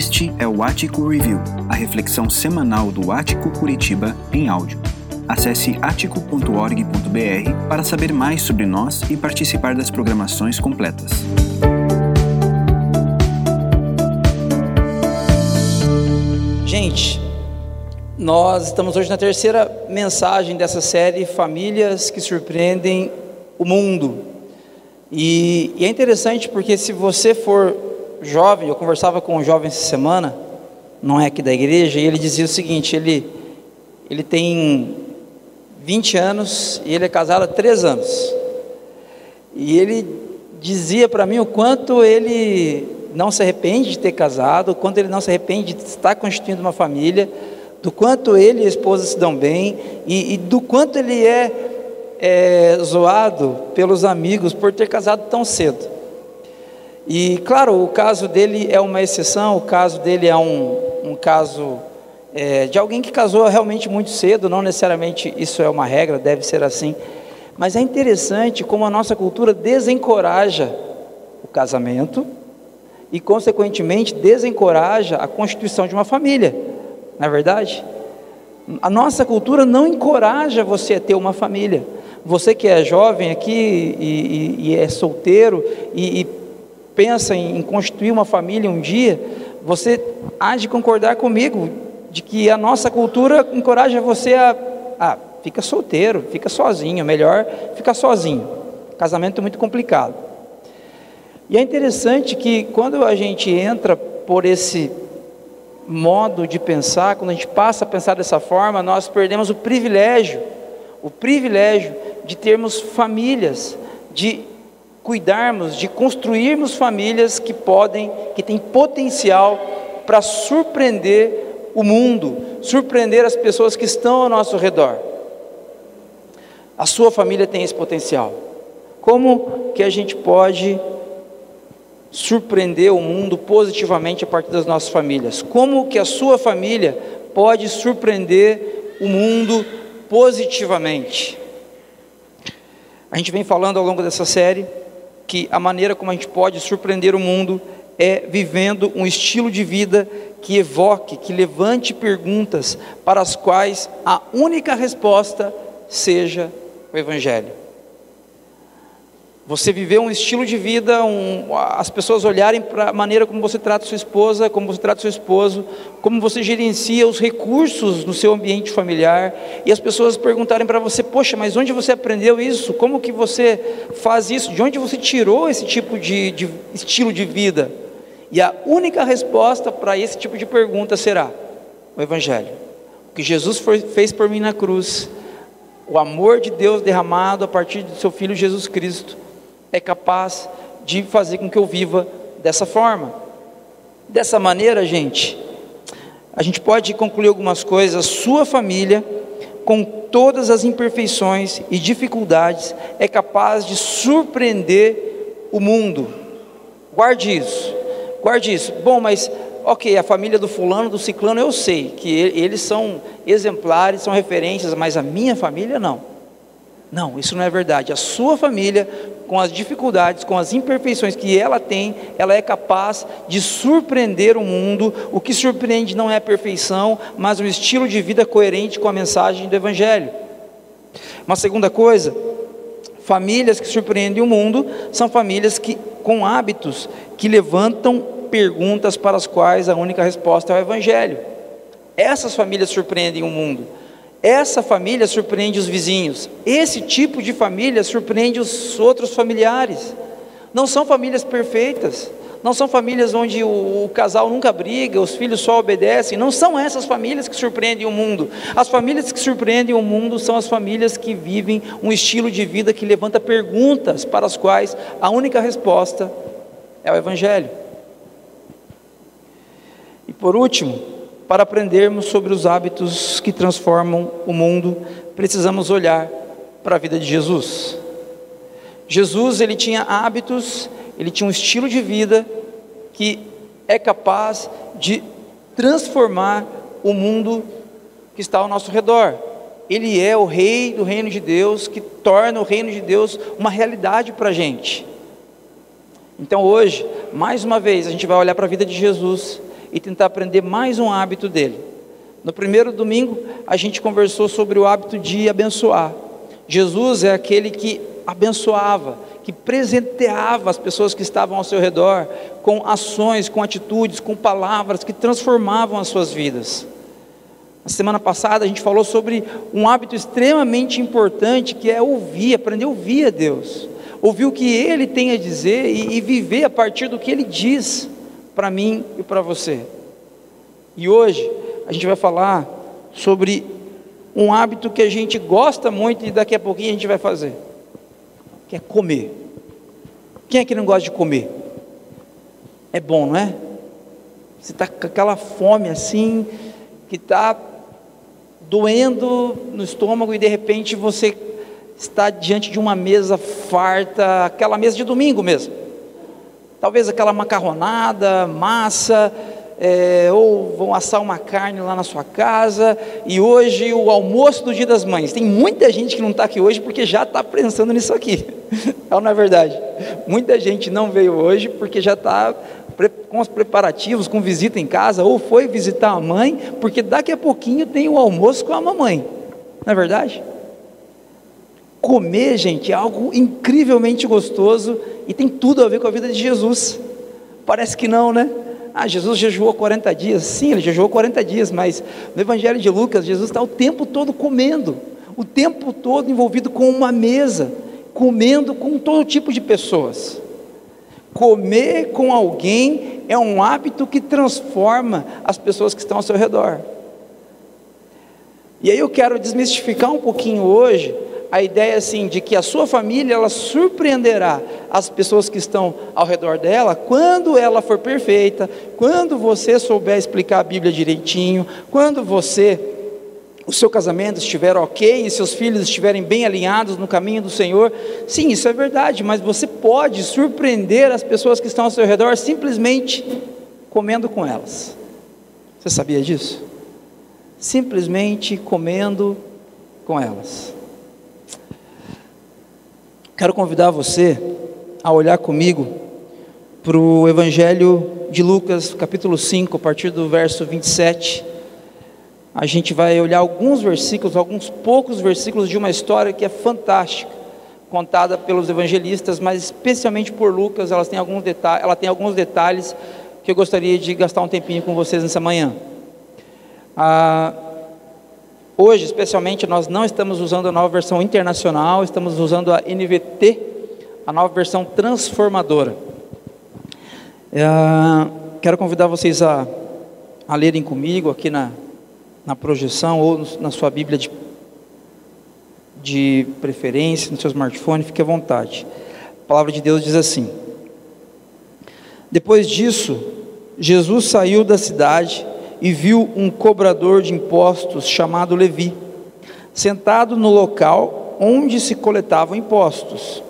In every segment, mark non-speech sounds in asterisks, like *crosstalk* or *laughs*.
Este é o Ático Review, a reflexão semanal do Ático Curitiba em áudio. Acesse atico.org.br para saber mais sobre nós e participar das programações completas. Gente, nós estamos hoje na terceira mensagem dessa série Famílias que Surpreendem o Mundo. E, e, é interessante porque se você for jovem, eu conversava com um jovem essa semana, não é aqui da igreja, e ele dizia o seguinte: ele, ele tem 20 anos e ele é casado há 3 anos. E ele dizia para mim o quanto ele não se arrepende de ter casado, o quanto ele não se arrepende de estar constituindo uma família, do quanto ele e a esposa se dão bem e, e do quanto ele é, é zoado pelos amigos por ter casado tão cedo. E claro, o caso dele é uma exceção, o caso dele é um, um caso é, de alguém que casou realmente muito cedo, não necessariamente isso é uma regra, deve ser assim. Mas é interessante como a nossa cultura desencoraja o casamento e, consequentemente, desencoraja a constituição de uma família, não é verdade? A nossa cultura não encoraja você a ter uma família. Você que é jovem aqui e, e, e é solteiro e, e pensa em, constituir uma família um dia, você há de concordar comigo de que a nossa cultura encoraja você a, a fica solteiro, fica sozinho, melhor ficar sozinho. Casamento é muito complicado. E é interessante que quando a gente entra por esse modo de pensar, quando a gente passa a pensar dessa forma, nós perdemos o privilégio, o privilégio de termos famílias, de cuidarmos, de construirmos famílias que podem, que têm potencial para surpreender o mundo, surpreender as pessoas que estão ao nosso redor. A sua família tem esse potencial. Como que a gente pode surpreender o mundo positivamente a partir das nossas famílias? Como que a sua família pode surpreender o mundo positivamente? A gente vem falando ao longo dessa série que a maneira como a gente pode surpreender o mundo é vivendo um estilo de vida que evoque, que levante perguntas para as quais a única resposta seja o Evangelho. Você viver um estilo de vida, um, as pessoas olharem para a maneira como você trata sua esposa, como você trata seu esposo, como você gerencia os recursos no seu ambiente familiar, e as pessoas perguntarem para você: Poxa, mas onde você aprendeu isso? Como que você faz isso? De onde você tirou esse tipo de, de estilo de vida? E a única resposta para esse tipo de pergunta será o Evangelho. O que Jesus fez por mim na cruz, o amor de Deus derramado a partir do seu Filho Jesus Cristo, é capaz de fazer com que eu viva dessa forma. Dessa maneira, gente, a gente pode concluir algumas coisas. Sua família, com todas as imperfeições e dificuldades, é capaz de surpreender o mundo. Guarde isso. Guarde isso. Bom, mas ok, a família do fulano, do ciclano, eu sei que eles são exemplares, são referências, mas a minha família não. Não, isso não é verdade. A sua família, com as dificuldades, com as imperfeições que ela tem, ela é capaz de surpreender o mundo. O que surpreende não é a perfeição, mas um estilo de vida coerente com a mensagem do Evangelho. Uma segunda coisa, famílias que surpreendem o mundo são famílias que, com hábitos que levantam perguntas para as quais a única resposta é o Evangelho. Essas famílias surpreendem o mundo. Essa família surpreende os vizinhos. Esse tipo de família surpreende os outros familiares. Não são famílias perfeitas. Não são famílias onde o, o, casal nunca briga, os filhos só obedecem. Não são essas famílias que surpreendem o mundo. As famílias que surpreendem o mundo são as famílias que vivem um estilo de vida que levanta perguntas para as quais a única resposta é o Evangelho. E por último, para aprendermos sobre os hábitos que transformam o mundo, precisamos olhar para a vida de Jesus. Jesus, ele tinha hábitos, ele tinha um estilo de vida que é capaz de transformar o mundo que está ao nosso redor. Ele é o rei do reino de Deus, que torna o reino de Deus uma realidade para a gente. Então hoje, mais uma vez, a gente vai olhar para a vida de Jesus e tentar aprender mais um hábito dele. No primeiro domingo, a gente conversou sobre o hábito de abençoar. Jesus é aquele que abençoava, que presenteava as pessoas que estavam ao seu redor com ações, com atitudes, com palavras que transformavam as suas vidas. Na semana passada a gente falou sobre um hábito extremamente importante que é ouvir, aprender a ouvir a Deus, ouvir o que Ele tem a dizer e, e viver a partir do que Ele diz para mim e para você. E hoje a gente vai falar sobre um hábito que a gente gosta muito e daqui a pouquinho a gente vai fazer, que é comer. Quem é que não gosta de comer? É bom, não é? Você está com aquela fome assim, que está doendo no estômago e de repente você está diante de uma mesa farta, aquela mesa de domingo mesmo. Talvez aquela macarronada, massa, é, ou vão assar uma carne lá na sua casa, e hoje o almoço do Dia das Mães. Tem muita gente que não está aqui hoje porque já está pensando nisso aqui. *laughs* É não é verdade? Muita gente não veio hoje porque já está com os preparativos, com visita em casa, ou foi visitar a mãe, porque daqui a pouquinho tem o almoço com a mamãe. Não é verdade? Comer, gente, é algo incrivelmente gostoso e tem tudo a ver com a vida de Jesus. Parece que não, né? Ah, Jesus jejuou 40 dias. Sim, ele jejuou 40 dias, mas no Evangelho de Lucas, Jesus está o tempo todo comendo, o tempo todo envolvido com uma mesa, comendo com todo tipo de pessoas. Comer com alguém é um hábito que transforma as pessoas que estão ao seu redor. E aí eu quero desmistificar um pouquinho hoje a ideia assim de que a sua família ela surpreenderá as pessoas que estão ao redor dela quando ela for perfeita, quando você souber explicar a Bíblia direitinho, quando você o seu casamento estiver ok e seus filhos estiverem bem alinhados no caminho do Senhor. Sim, isso é verdade, mas você pode surpreender as pessoas que estão ao seu redor simplesmente comendo com elas. Você sabia disso? Simplesmente comendo com elas. Quero convidar você a olhar comigo para o Evangelho de Lucas, capítulo 5, a partir do verso 27. A gente vai olhar alguns versículos, alguns poucos versículos de uma história que é fantástica, contada pelos evangelistas, mas especialmente por Lucas. Ela tem alguns detalhes, ela tem alguns detalhes que eu gostaria de gastar um tempinho com vocês nessa manhã. Ah, Hoje, especialmente, nós não estamos usando a nova versão internacional, estamos usando a NVT, a nova versão transformadora. É, quero convidar vocês a, a lerem comigo aqui na, na projeção ou na sua Bíblia de, de preferência, no seu smartphone, fique à vontade. A palavra de Deus diz assim: Depois disso, Jesus saiu da cidade e viu um cobrador de impostos chamado Levi, sentado no local onde se coletavam impostos.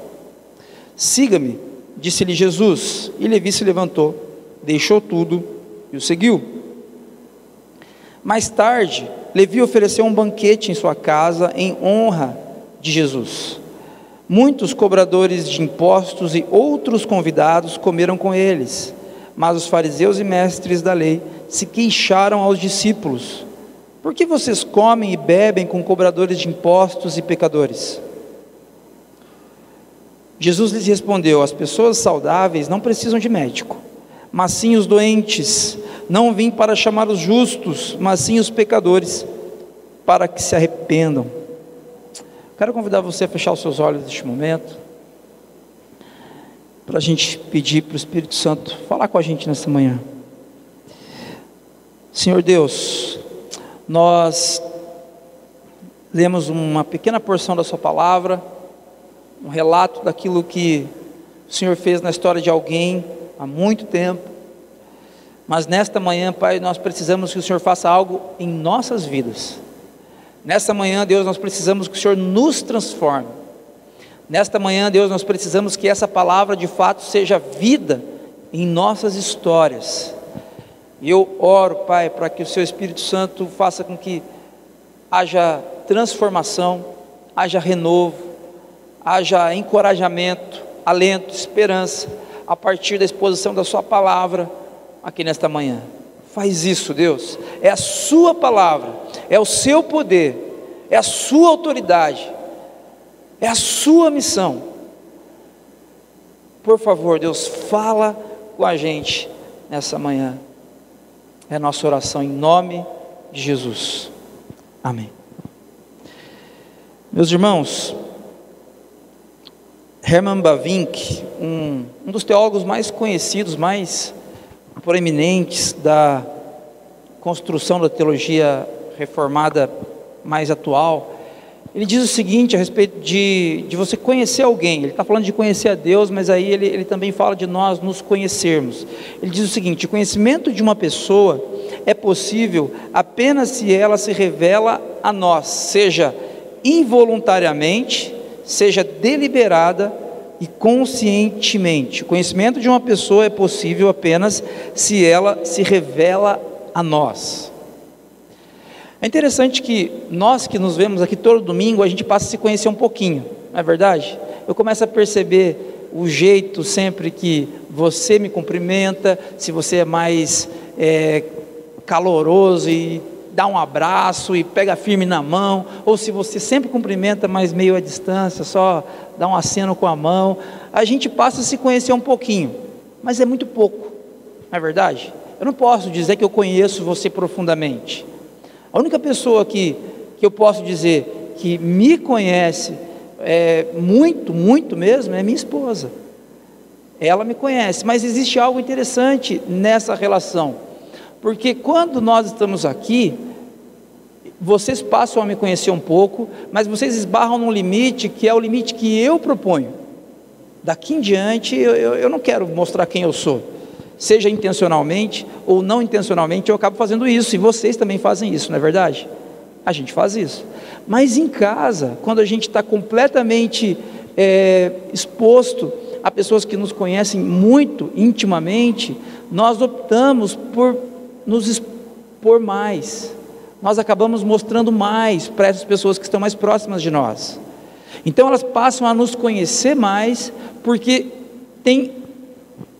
Siga-me, disse-lhe Jesus, e Levi se levantou, deixou tudo e o seguiu. Mais tarde, Levi ofereceu um banquete em sua casa em honra de Jesus. Muitos cobradores de impostos e outros convidados comeram com eles, mas os fariseus e mestres da lei se queixaram aos discípulos: Por que vocês comem e bebem com cobradores de impostos e pecadores? Jesus lhes respondeu: As pessoas saudáveis não precisam de médico, mas sim os doentes. Não vim para chamar os justos, mas sim os pecadores, para que se arrependam. Quero convidar você a fechar os seus olhos neste momento, para a gente pedir para o Espírito Santo falar com a gente nesta manhã. Senhor Deus, nós lemos uma pequena porção da Sua palavra, um relato daquilo que o Senhor fez na história de alguém há muito tempo, mas nesta manhã, Pai, nós precisamos que o Senhor faça algo em nossas vidas. Nesta manhã, Deus, nós precisamos que o Senhor nos transforme. Nesta manhã, Deus, nós precisamos que essa palavra de fato seja vida em nossas histórias. E eu oro, Pai, para que o Seu Espírito Santo faça com que haja transformação, haja renovo, haja encorajamento, alento, esperança, a partir da exposição da Sua palavra aqui nesta manhã. Faz isso, Deus. É a Sua palavra, é o Seu poder, é a Sua autoridade, é a Sua missão. Por favor, Deus, fala com a gente nessa manhã. É nossa oração em nome de Jesus. Amém. Meus irmãos, Herman Bavinck, um, um dos teólogos mais conhecidos, mais proeminentes da construção da teologia reformada mais atual, ele diz o seguinte a respeito de, de você conhecer alguém. Ele está falando de conhecer a Deus, mas aí ele, ele também fala de nós nos conhecermos. Ele diz o seguinte: o conhecimento de uma pessoa é possível apenas se ela se revela a nós, seja involuntariamente, seja deliberada e conscientemente. O conhecimento de uma pessoa é possível apenas se ela se revela a nós. É interessante que nós que nos vemos aqui todo domingo, a gente passa a se conhecer um pouquinho, não é verdade? Eu começo a perceber o jeito sempre que você me cumprimenta, se você é mais é, caloroso e dá um abraço e pega firme na mão, ou se você sempre cumprimenta, mas meio à distância, só dá um aceno com a mão, a gente passa a se conhecer um pouquinho, mas é muito pouco, não é verdade? Eu não posso dizer que eu conheço você profundamente. A única pessoa que, que eu posso dizer que me conhece é, muito, muito mesmo, é minha esposa. Ela me conhece, mas existe algo interessante nessa relação, porque quando nós estamos aqui, vocês passam a me conhecer um pouco, mas vocês esbarram num limite que é o limite que eu proponho. Daqui em diante, eu, eu, eu não quero mostrar quem eu sou, seja intencionalmente ou não intencionalmente, eu acabo fazendo isso, e vocês também fazem isso, não é verdade? A gente faz isso. Mas em casa, quando a gente está completamente é, exposto a pessoas que nos conhecem muito intimamente, nós optamos por nos expor mais nós acabamos mostrando mais para essas pessoas que estão mais próximas de nós. Então elas passam a nos conhecer mais, porque tem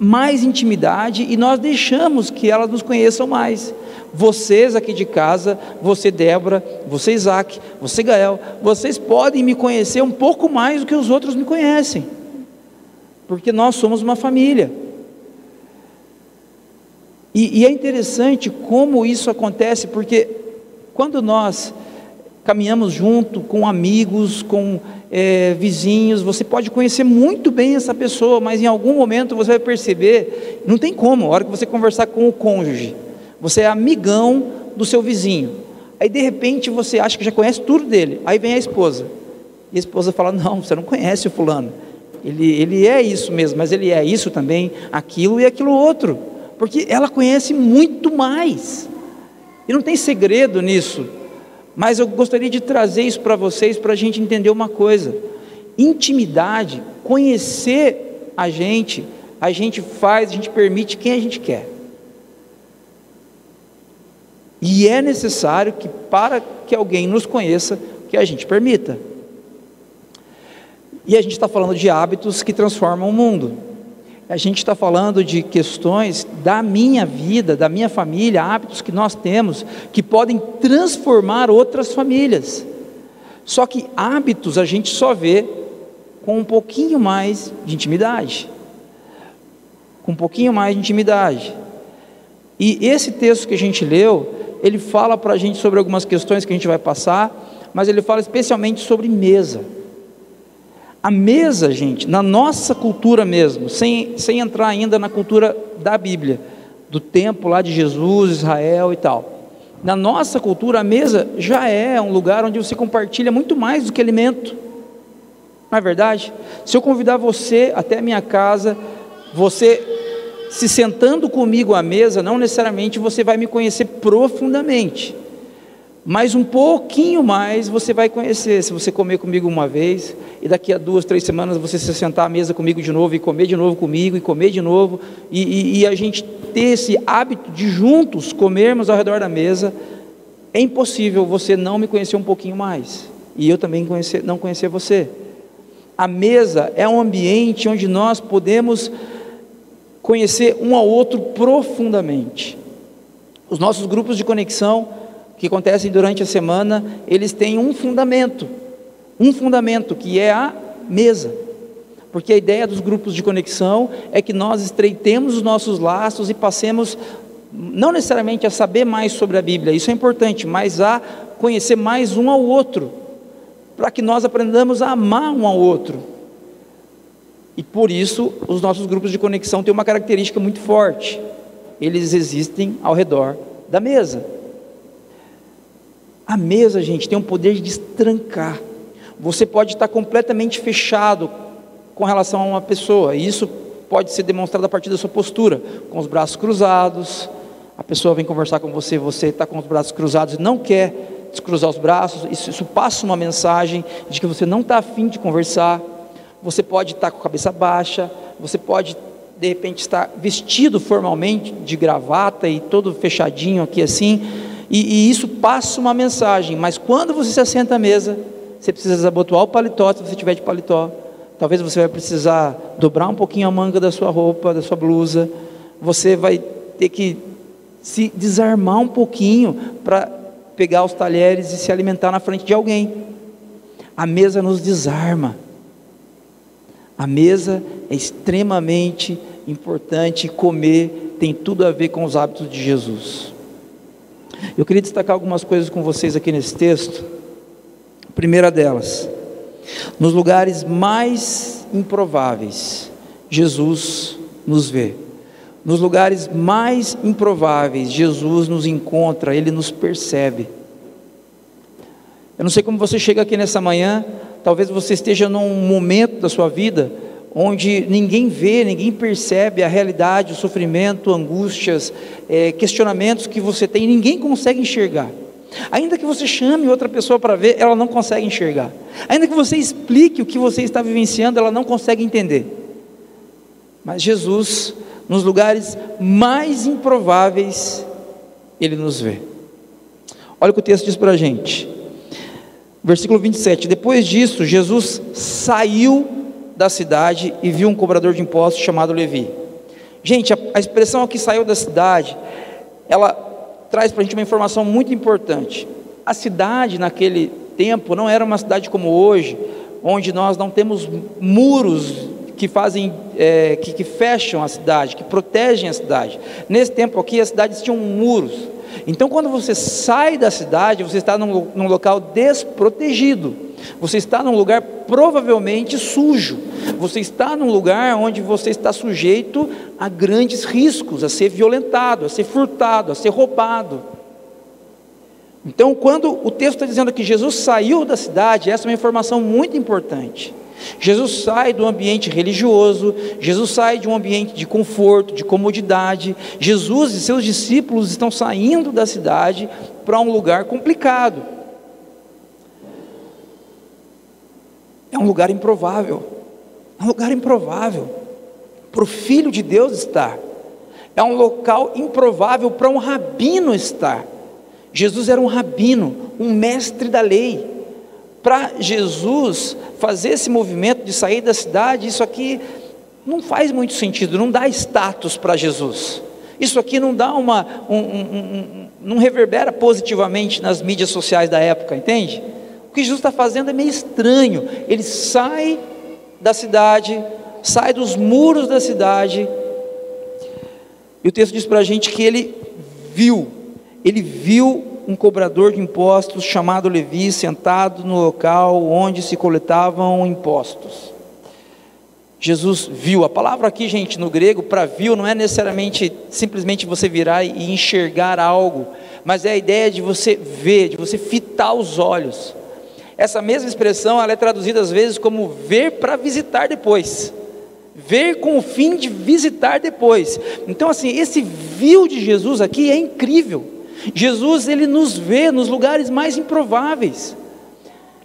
mais intimidade e nós deixamos que elas nos conheçam mais. Vocês aqui de casa, você Débora, você Isaac, você Gael, vocês podem me conhecer um pouco mais do que os outros me conhecem, porque nós somos uma família. E, e é interessante como isso acontece, porque quando nós caminhamos junto com amigos, com é, vizinhos, você pode conhecer muito bem essa pessoa, mas em algum momento você vai perceber, não tem como, a hora que você conversar com o cônjuge, você é amigão do seu vizinho, aí de repente você acha que já conhece tudo dele, aí vem a esposa, e a esposa fala: Não, você não conhece o fulano, ele, ele é isso mesmo, mas ele é isso também, aquilo e aquilo outro, porque ela conhece muito mais. E não tem segredo nisso, mas eu gostaria de trazer isso para vocês para a gente entender uma coisa: intimidade, conhecer a gente, a gente faz, a gente permite quem a gente quer. E é necessário que, para que alguém nos conheça, que a gente permita. E a gente está falando de hábitos que transformam o mundo a gente está falando de questões da minha vida, da minha família, hábitos que nós temos que podem transformar outras famílias. Só que hábitos a gente só vê com um pouquinho mais de intimidade. Com um pouquinho mais de intimidade. E esse texto que a gente leu, ele fala para a gente sobre algumas questões que a gente vai passar, mas ele fala especialmente sobre mesa. A mesa, gente, na nossa cultura mesmo, sem, sem entrar ainda na cultura da Bíblia, do tempo lá de Jesus, Israel e tal. Na nossa cultura, a mesa já é um lugar onde você compartilha muito mais do que alimento. Não é verdade? Se eu convidar você até a minha casa, você se sentando comigo à mesa, não necessariamente você vai me conhecer profundamente mas um pouquinho mais você vai conhecer se você comer comigo uma vez e daqui a duas, três semanas você se sentar à mesa comigo de novo e comer de novo comigo e comer de novo e, e, e a gente ter esse hábito de juntos comermos ao redor da mesa, é impossível você não me conhecer um pouquinho mais e eu também conhecer, não conhecer você. A mesa é um ambiente onde nós podemos conhecer um ao outro profundamente. Os nossos grupos de conexão que acontecem durante a semana, eles têm um fundamento, um fundamento que é a mesa. Porque a ideia dos grupos de conexão é que nós estreitemos os nossos laços e passemos não necessariamente a saber mais sobre a Bíblia, isso é importante, mas a conhecer mais um ao outro, para que nós aprendamos a amar um ao outro. E por isso, os nossos grupos de conexão têm uma característica muito forte: eles existem ao redor da mesa. A mesa, gente, tem um poder de destrancar. Você pode estar completamente fechado com relação a uma pessoa, e isso pode ser demonstrado a partir da sua postura, com os braços cruzados. A pessoa vem conversar com você, você está com os braços cruzados e não quer descruzar os braços, isso, isso passa uma mensagem de que você não está afim de conversar. Você pode estar com a cabeça baixa, você pode de repente estar vestido formalmente de gravata e todo fechadinho aqui assim, e, e, isso passa uma mensagem, mas quando você se assenta à mesa, você precisa desabotoar o paletó, se você tiver de paletó. Talvez você vai precisar dobrar um pouquinho a manga da sua roupa, da sua blusa. Você vai ter que se desarmar um pouquinho para pegar os talheres e se alimentar na frente de alguém. A mesa nos desarma. A mesa é extremamente importante. Comer tem tudo a ver com os hábitos de Jesus. Eu queria destacar algumas coisas com vocês aqui nesse texto. A primeira delas, nos lugares mais improváveis, Jesus nos vê. Nos lugares mais improváveis, Jesus nos encontra, ele nos percebe. Eu não sei como você chega aqui nessa manhã, talvez você esteja num momento da sua vida onde ninguém vê, ninguém percebe a realidade, o sofrimento, angústias, é, questionamentos que você tem, ninguém consegue enxergar. Ainda que você chame outra pessoa para ver, ela não consegue enxergar. Ainda que você explique o que você está vivenciando, ela não consegue entender. Mas Jesus, nos lugares mais improváveis, Ele nos vê. Olha o que o texto diz para a gente. Versículo 27. Depois disso, Jesus saiu da cidade e viu um cobrador de impostos chamado Levi. Gente, a, a expressão aqui saiu da cidade, ela traz para a gente uma informação muito importante. A cidade naquele tempo não era uma cidade como hoje, onde nós não temos muros que fazem, é, que, que fecham a cidade, que protegem a cidade. Nesse tempo aqui, as cidades tinham muros. Então, quando você sai da cidade, você está num, num local desprotegido. Você está num lugar provavelmente sujo. Você está num lugar onde você está sujeito a grandes riscos, a ser violentado, a ser furtado, a ser roubado. Então, quando o texto está dizendo que Jesus saiu da cidade, essa é uma informação muito importante. Jesus sai do ambiente religioso, Jesus sai de um ambiente de conforto, de comodidade. Jesus e seus discípulos estão saindo da cidade para um lugar complicado. É um lugar improvável. É um lugar improvável para o Filho de Deus estar. É um local improvável para um rabino estar. Jesus era um rabino, um mestre da lei. Para Jesus fazer esse movimento de sair da cidade, isso aqui não faz muito sentido, não dá status para Jesus. Isso aqui não dá uma, um, um, um, não reverbera positivamente nas mídias sociais da época, entende? O que Jesus está fazendo é meio estranho. Ele sai da cidade, sai dos muros da cidade, e o texto diz para a gente que ele viu, ele viu um cobrador de impostos chamado Levi sentado no local onde se coletavam impostos. Jesus viu. A palavra aqui, gente, no grego, para viu, não é necessariamente simplesmente você virar e enxergar algo, mas é a ideia de você ver, de você fitar os olhos. Essa mesma expressão ela é traduzida às vezes como ver para visitar depois. Ver com o fim de visitar depois. Então, assim, esse viu de Jesus aqui é incrível. Jesus, ele nos vê nos lugares mais improváveis.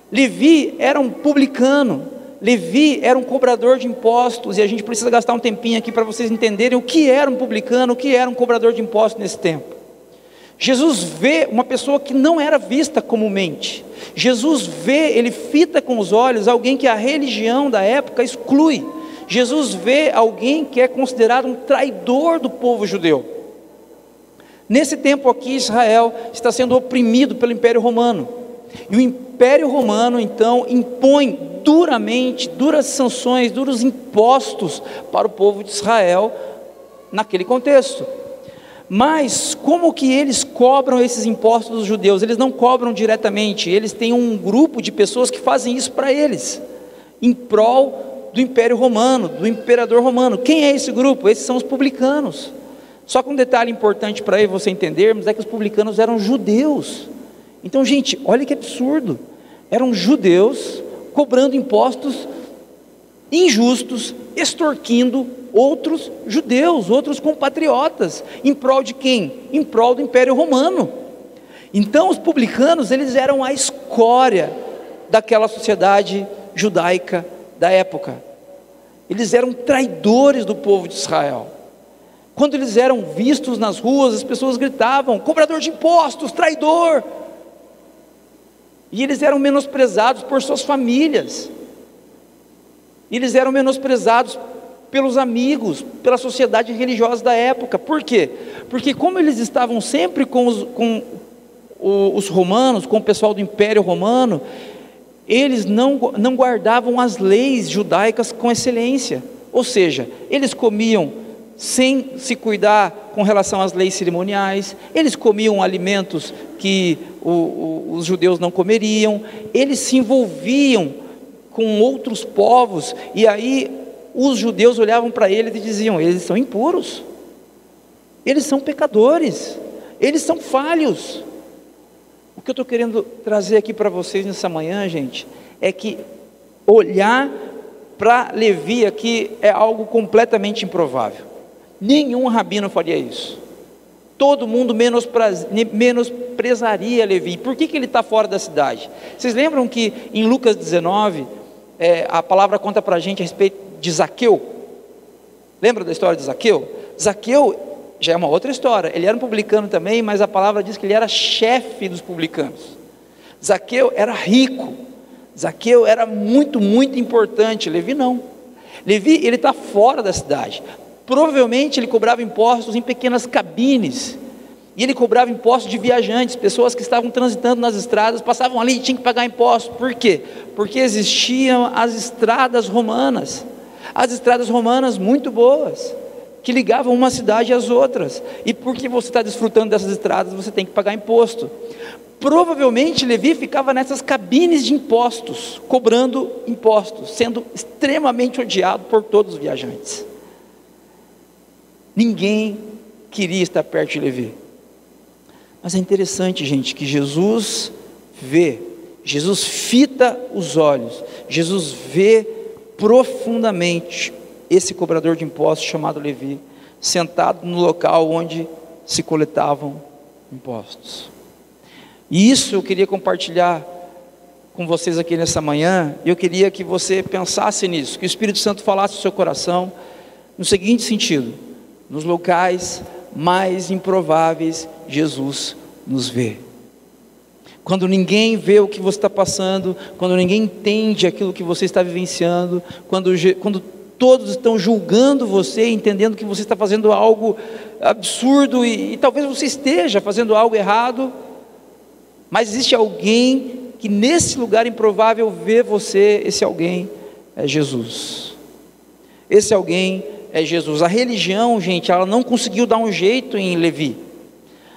Levi era um publicano, Levi era um cobrador de impostos, e a gente precisa gastar um tempinho aqui para vocês entenderem o que era um publicano, o que era um cobrador de impostos nesse tempo. Jesus vê uma pessoa que não era vista comumente. Jesus vê, ele fita com os olhos alguém que a religião da época exclui. Jesus vê alguém que é considerado um traidor do povo judeu. Nesse tempo aqui, Israel está sendo oprimido pelo Império Romano. E o Império Romano, então, impõe duramente, duras sanções, duros impostos para o povo de Israel naquele contexto. Mas como que eles cobram esses impostos dos judeus? Eles não cobram diretamente, eles têm um grupo de pessoas que fazem isso para eles, em prol do Império Romano, do imperador romano. Quem é esse grupo? Esses são os publicanos. Só que um detalhe importante para você entendermos é que os publicanos eram judeus. Então, gente, olha que absurdo. Eram judeus cobrando impostos injustos, extorquindo outros judeus, outros compatriotas, em prol de quem? Em prol do Império Romano. Então, os publicanos, eles eram a escória daquela sociedade judaica da época. Eles eram traidores do povo de Israel. Quando eles eram vistos nas ruas, as pessoas gritavam: cobrador de impostos, traidor. E eles eram menosprezados por suas famílias. Eles eram menosprezados pelos amigos, pela sociedade religiosa da época. Por quê? Porque, como eles estavam sempre com os, com os romanos, com o pessoal do Império Romano, eles não, não guardavam as leis judaicas com excelência. Ou seja, eles comiam sem se cuidar com relação às leis cerimoniais, eles comiam alimentos que o, o, os judeus não comeriam, eles se envolviam com outros povos, e aí os judeus olhavam para eles e diziam: eles são impuros, eles são pecadores, eles são falhos. O que eu estou querendo trazer aqui para vocês nessa manhã, gente, é que olhar para Levi aqui é algo completamente improvável. Nenhum rabino faria isso. Todo mundo menosprezaria Levi. Por que, que ele está fora da cidade? Vocês lembram que em Lucas 19, é, a palavra conta para a gente a respeito de Zaqueu? Lembra da história de Zaqueu? Zaqueu já é uma outra história. Ele era um publicano também, mas a palavra diz que ele era chefe dos publicanos. Zaqueu era rico. Zaqueu era muito, muito importante. Levi não. Levi, ele está fora da cidade. Provavelmente ele cobrava impostos em pequenas cabines. E ele cobrava impostos de viajantes, pessoas que estavam transitando nas estradas, passavam ali e tinham que pagar impostos. Por quê? Porque existiam as estradas romanas. As estradas romanas muito boas, que ligavam uma cidade às outras. E porque você está desfrutando dessas estradas, você tem que pagar imposto. Provavelmente Levi ficava nessas cabines de impostos, cobrando impostos, sendo extremamente odiado por todos os viajantes. Ninguém queria estar perto de Levi. Mas é interessante, gente, que Jesus vê, Jesus fita os olhos, Jesus vê profundamente esse cobrador de impostos chamado Levi, sentado no local onde se coletavam impostos. E isso eu queria compartilhar com vocês aqui nessa manhã. Eu queria que você pensasse nisso, que o Espírito Santo falasse no seu coração no seguinte sentido: nos locais mais improváveis, Jesus nos vê. Quando ninguém vê o que você está passando, quando ninguém entende aquilo que você está vivenciando, quando, quando todos estão julgando você, entendendo que você está fazendo algo absurdo e, e talvez você esteja fazendo algo errado, mas existe alguém que nesse lugar improvável vê você, esse alguém é Jesus. Esse alguém é Jesus. A religião, gente, ela não conseguiu dar um jeito em Levi.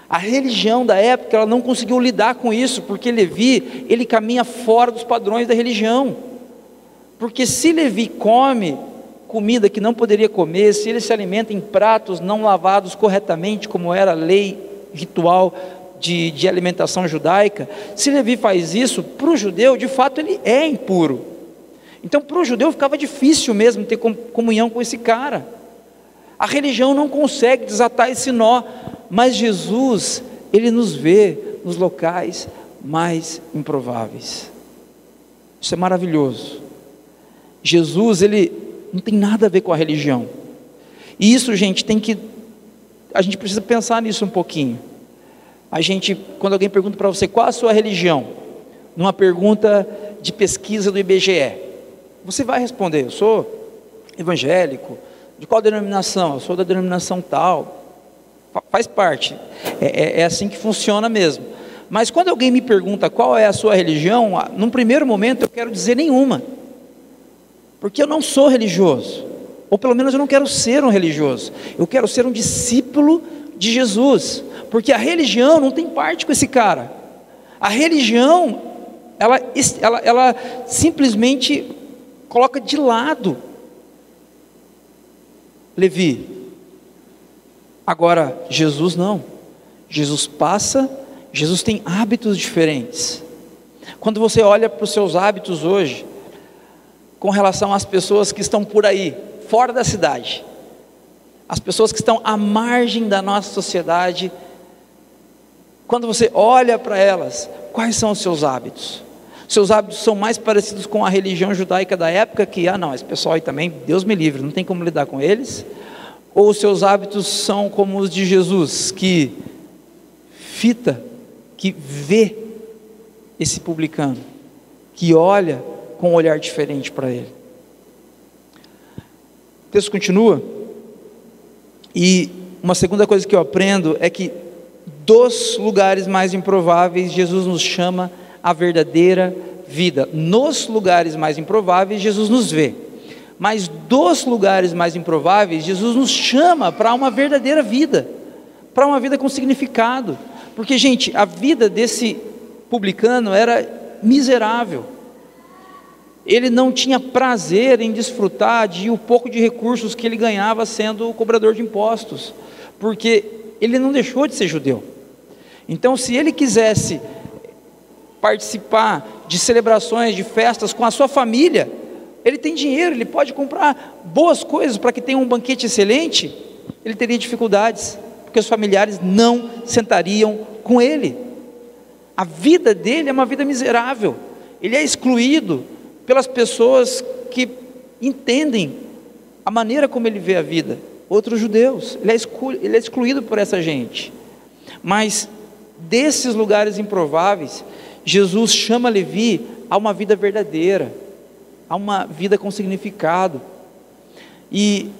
A religião da época, ela não conseguiu lidar com isso, porque Levi, ele caminha fora dos padrões da religião. Porque se Levi come comida que não poderia comer, se ele se alimenta em pratos não lavados corretamente, como era a lei ritual de, de alimentação judaica, se Levi faz isso, para o judeu, de fato, ele é impuro. Então, para o judeu ficava difícil mesmo ter comunhão com esse cara. A religião não consegue desatar esse nó, mas Jesus, ele nos vê nos locais mais improváveis. Isso é maravilhoso. Jesus, ele não tem nada a ver com a religião. E isso, gente, tem que a gente precisa pensar nisso um pouquinho. A gente, quando alguém pergunta para você qual a sua religião, numa pergunta de pesquisa do IBGE, você vai responder: eu sou evangélico. De qual denominação? Eu sou da denominação tal. faz parte, é, é, é assim que funciona mesmo. Mas quando alguém me pergunta qual é a sua religião, num primeiro momento eu quero dizer nenhuma, porque eu não sou religioso, ou pelo menos eu não quero ser um religioso, eu quero ser um discípulo de Jesus, porque a religião não tem parte com esse cara, a religião, ela, ela, ela simplesmente coloca de lado Levi. Agora, Jesus não. Jesus passa, Jesus tem hábitos diferentes. Quando você olha para os seus hábitos hoje, com relação às pessoas que estão por aí, fora da cidade, as pessoas que estão à margem da nossa sociedade, quando você olha para elas, quais são os seus hábitos? Seus hábitos são mais parecidos com a religião judaica da época, que, ah, não, esse pessoal aí também, Deus me livre, não tem como lidar com eles. Ou seus hábitos são como os de Jesus, que fita, que vê esse publicano, que olha com um olhar diferente para ele. O texto continua, e uma segunda coisa que eu aprendo é que dos lugares mais improváveis, Jesus nos chama a verdadeira vida. Nos lugares mais improváveis, Jesus nos vê. Mas dos lugares mais improváveis, Jesus nos chama para uma verdadeira vida, para uma vida com significado. Porque, gente, a vida desse publicano era miserável. Ele não tinha prazer em desfrutar de o pouco de recursos que ele ganhava sendo cobrador de impostos, porque ele não deixou de ser judeu. Então, se ele quisesse participar de celebrações, de festas com a sua família, ele tem dinheiro, ele pode comprar boas coisas para que tenha um banquete excelente, ele teria dificuldades, porque os familiares não sentariam com ele. A vida dele é uma vida miserável, ele é excluído pelas pessoas que entendem a maneira como ele vê a vida, outros judeus, ele é, ele é excluído por essa gente. Mas desses lugares improváveis, Jesus chama Levi a uma vida verdadeira, a uma vida com significado. E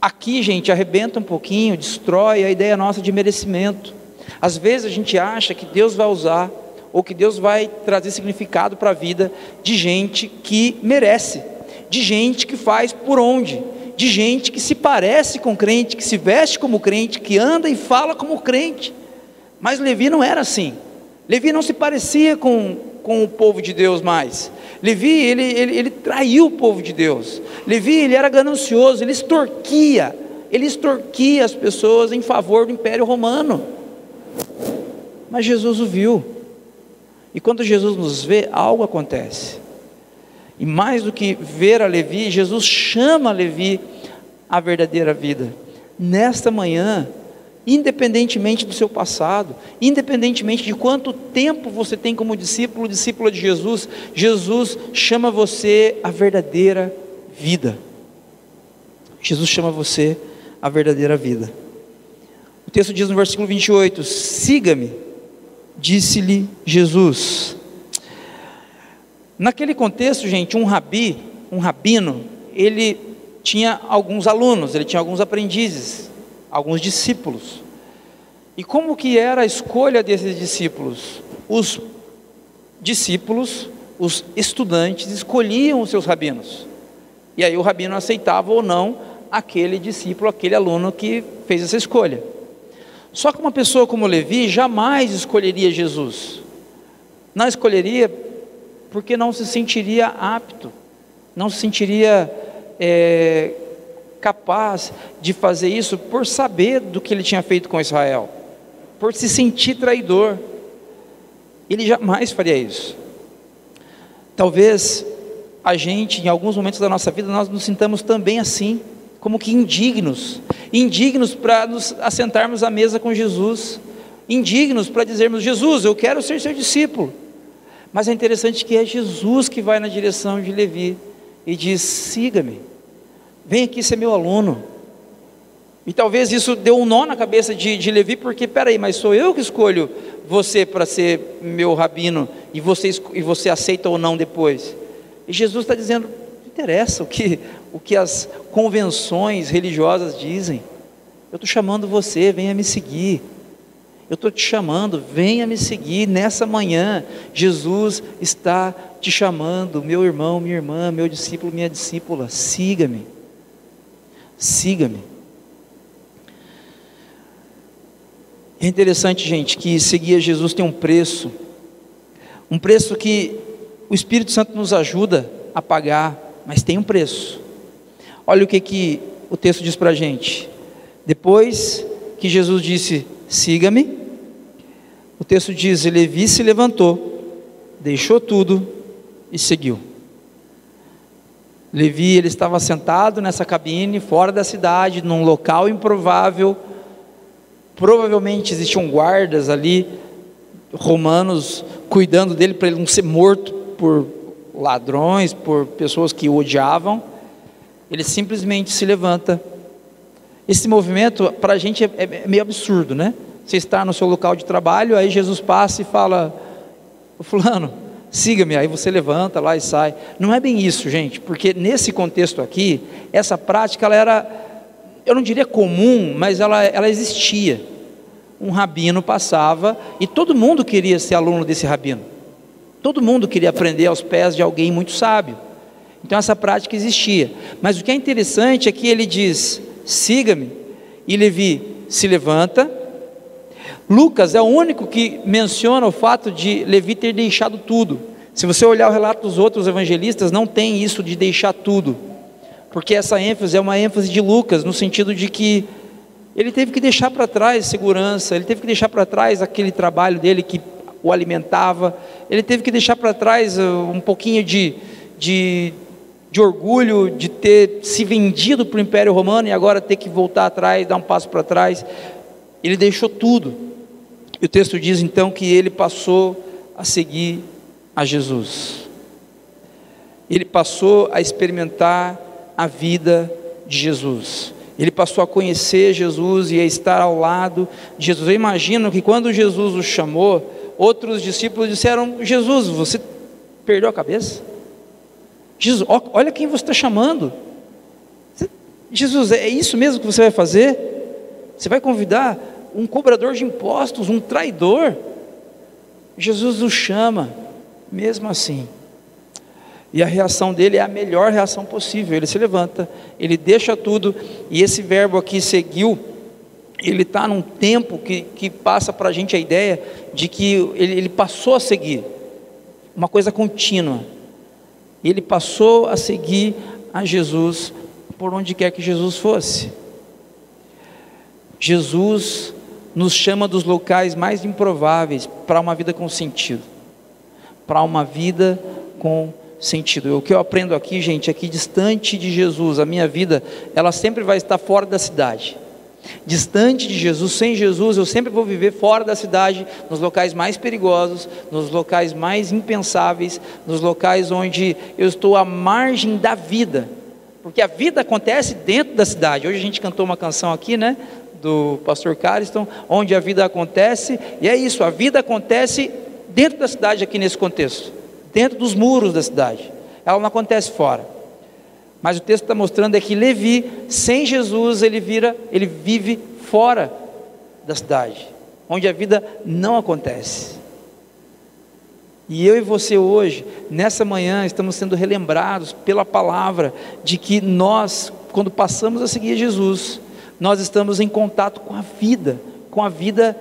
aqui, gente, arrebenta um pouquinho, destrói a ideia nossa de merecimento. Às vezes a gente acha que Deus vai usar, ou que Deus vai trazer significado para a vida de gente que merece, de gente que faz por onde, de gente que se parece com crente, que se veste como crente, que anda e fala como crente. Mas Levi não era assim. Levi não se parecia com, com o povo de Deus mais. Levi, ele, ele, ele traiu o povo de Deus. Levi, ele era ganancioso, ele extorquia, ele extorquia as pessoas em favor do Império Romano. Mas Jesus o viu. E quando Jesus nos vê, algo acontece. E mais do que ver a Levi, Jesus chama a Levi à verdadeira vida. Nesta manhã, independentemente do seu passado, independentemente de quanto tempo você tem como discípulo, discípula de Jesus, Jesus chama você à verdadeira vida. Jesus chama você à verdadeira vida. O texto diz no versículo 28: Siga-me, disse-lhe Jesus. Naquele contexto, gente, um rabi, um rabino, ele tinha alguns alunos, ele tinha alguns aprendizes alguns discípulos. E como que era a escolha desses discípulos? Os discípulos, os estudantes escolhiam os seus rabinos. E aí o rabino aceitava ou não aquele discípulo, aquele aluno que fez essa escolha. Só que uma pessoa como Levi jamais escolheria Jesus. Não escolheria porque não se sentiria apto, não se sentiria é, capaz de fazer isso por saber do que ele tinha feito com Israel, por se sentir traidor. Ele jamais faria isso. Talvez a gente, em alguns momentos da nossa vida, nós nos sintamos também assim, como que indignos, indignos para nos assentarmos à mesa com Jesus, indignos para dizermos: Jesus, eu quero ser seu discípulo. Mas é interessante que é Jesus que vai na direção de Levi e diz: siga-me vem aqui ser meu aluno. E talvez isso deu um nó na cabeça de, de Levi, porque, peraí, mas sou eu que escolho você para ser meu rabino, e você, e você aceita ou não depois. E Jesus está dizendo, não interessa o que, o que as convenções religiosas dizem, eu estou chamando você, venha me seguir. Eu estou te chamando, venha me seguir nessa manhã. Jesus está te chamando, meu irmão, minha irmã, meu discípulo, minha discípula, siga-me. Siga-me. É interessante, gente, que seguir a Jesus tem um preço, um preço que o Espírito Santo nos ajuda a pagar, mas tem um preço. Olha o que, que o texto diz para a gente. Depois que Jesus disse: siga-me, o texto diz: Levi se levantou, deixou tudo e seguiu. Levi ele estava sentado nessa cabine, fora da cidade, num local improvável. Provavelmente existiam guardas ali, romanos, cuidando dele para ele não ser morto por ladrões, por pessoas que o odiavam. Ele simplesmente se levanta. Esse movimento, para a gente, é, é meio absurdo, né? Você está no seu local de trabalho, aí Jesus passa e fala: Fulano, siga-me. Aí você levanta lá e sai. Não é bem isso, gente, porque nesse contexto aqui, essa prática ela era, eu não diria comum, mas ela, ela existia. Um rabino passava e todo mundo queria ser aluno desse rabino. Todo mundo queria aprender aos pés de alguém muito sábio. Então essa prática existia. Mas o que é interessante é que ele diz: siga-me. E Levi se levanta Lucas é o único que menciona o fato de Levi ter deixado tudo. Se você olhar o relato dos outros evangelistas, não tem isso de deixar tudo, porque essa ênfase é uma ênfase de Lucas, no sentido de que ele teve que deixar para trás segurança, ele teve que deixar para trás aquele trabalho dele que o alimentava, ele teve que deixar para trás uh, um pouquinho de, de, de orgulho de ter se vendido para o Império Romano e agora ter que voltar atrás, dar um passo para trás. Ele deixou tudo. E o texto diz então que ele passou a seguir a Jesus. Ele passou a experimentar a vida de Jesus. Ele passou a conhecer Jesus e a estar ao lado de Jesus. Eu imagino que quando Jesus o chamou, outros discípulos disseram: Jesus, você perdeu a cabeça? Jesus, olha quem você está chamando. Jesus, é isso mesmo que você vai fazer? Você vai convidar um cobrador de impostos, um traidor. Jesus o chama, mesmo assim. E a reação dele é a melhor reação possível. Ele se levanta, ele deixa tudo, e esse verbo aqui seguiu, ele está num tempo que, que passa para a gente a ideia de que ele, ele passou a seguir, uma coisa contínua. Ele passou a seguir a Jesus por onde quer que Jesus fosse. Jesus nos chama dos locais mais improváveis para uma vida com sentido. Para uma vida com sentido. O que eu aprendo aqui, gente, é que distante de Jesus, a minha vida, ela sempre vai estar fora da cidade. Distante de Jesus, sem Jesus, eu sempre vou viver fora da cidade, nos locais mais perigosos, nos locais mais impensáveis, nos locais onde eu estou à margem da vida. Porque a vida acontece dentro da cidade. Hoje a gente cantou uma canção aqui, né? Do pastor Cariston, onde a vida acontece, e é isso, a vida acontece dentro da cidade aqui nesse contexto, dentro dos muros da cidade. Ela não acontece fora. Mas o texto está mostrando é que Levi, sem Jesus, ele vira, ele vive fora da cidade, onde a vida não acontece. E eu e você hoje, nessa manhã, estamos sendo relembrados pela palavra de que nós, quando passamos a seguir Jesus, nós estamos em contato com a vida, com a vida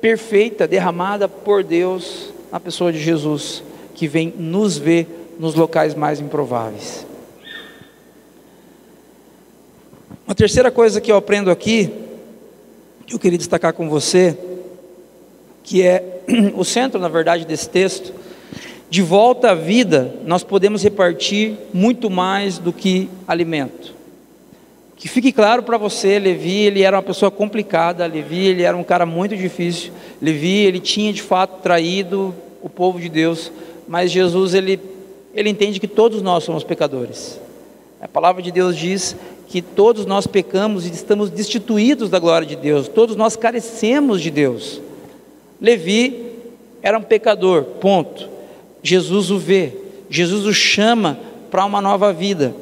perfeita derramada por Deus na pessoa de Jesus, que vem nos ver nos locais mais improváveis. Uma terceira coisa que eu aprendo aqui, que eu queria destacar com você, que é *clears throat* o centro, na verdade, desse texto, de volta à vida, nós podemos repartir muito mais do que alimento. Que fique claro para você, Levi, ele era uma pessoa complicada, Levi, ele era um cara muito difícil. Levi, ele tinha de fato traído o povo de Deus, mas Jesus ele ele entende que todos nós somos pecadores. A palavra de Deus diz que todos nós pecamos e estamos destituídos da glória de Deus. Todos nós carecemos de Deus. Levi era um pecador, ponto. Jesus o vê, Jesus o chama para uma nova vida.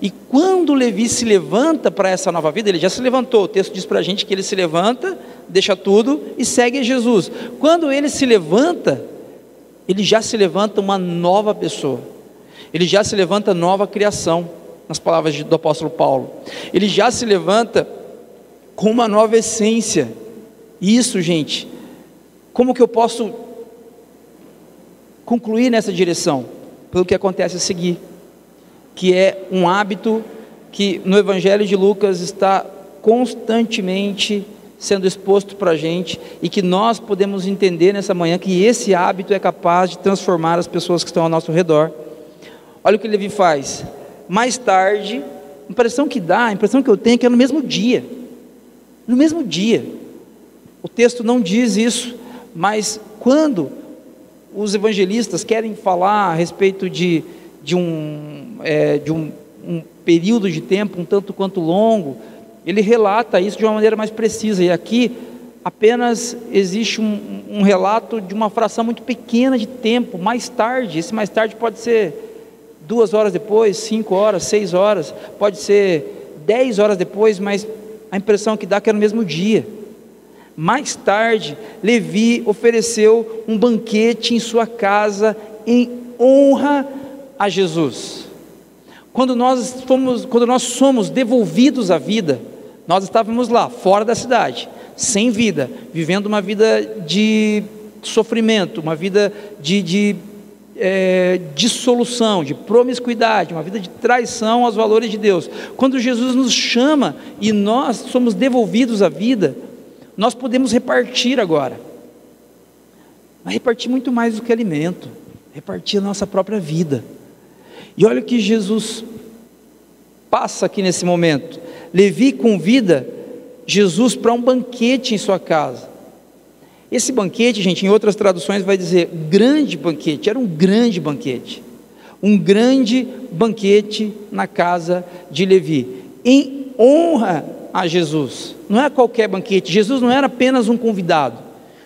E quando Levi se levanta para essa nova vida, ele já se levantou. O texto diz para a gente que ele se levanta, deixa tudo e segue Jesus. Quando ele se levanta, ele já se levanta uma nova pessoa. Ele já se levanta nova criação, nas palavras do apóstolo Paulo. Ele já se levanta com uma nova essência. Isso, gente, como que eu posso concluir nessa direção? Pelo que acontece a seguir, que é um hábito que no Evangelho de Lucas está constantemente sendo exposto para a gente e que nós podemos entender nessa manhã que esse hábito é capaz de transformar as pessoas que estão ao nosso redor. Olha o que Levi faz. Mais tarde, a impressão que dá, a impressão que eu tenho é que é no mesmo dia. No mesmo dia. O texto não diz isso, mas quando os evangelistas querem falar a respeito de, de, um, é, de um, um período de tempo um tanto quanto longo, ele relata isso de uma maneira mais precisa. E aqui apenas existe um, um, relato de uma fração muito pequena de tempo, mais tarde. Esse mais tarde pode ser duas horas depois, cinco horas, seis horas, pode ser dez horas depois, mas a impressão que dá é que é no mesmo dia. Mais tarde, Levi ofereceu um banquete em sua casa em honra a Jesus. Quando nós, fomos, quando nós somos devolvidos à vida, nós estávamos lá, fora da cidade, sem vida, vivendo uma vida de sofrimento, uma vida de, de é, dissolução, de promiscuidade, uma vida de traição aos valores de Deus. Quando Jesus nos chama e nós somos devolvidos à vida, nós podemos repartir agora. Mas repartir muito mais do que alimento, repartir a nossa própria vida. E olha o que Jesus passa aqui nesse momento. Levi convida Jesus para um banquete em sua casa. Esse banquete, gente, em outras traduções vai dizer grande banquete, era um grande banquete. Um grande banquete na casa de Levi, em honra a Jesus. Não é qualquer banquete, Jesus não era apenas um convidado.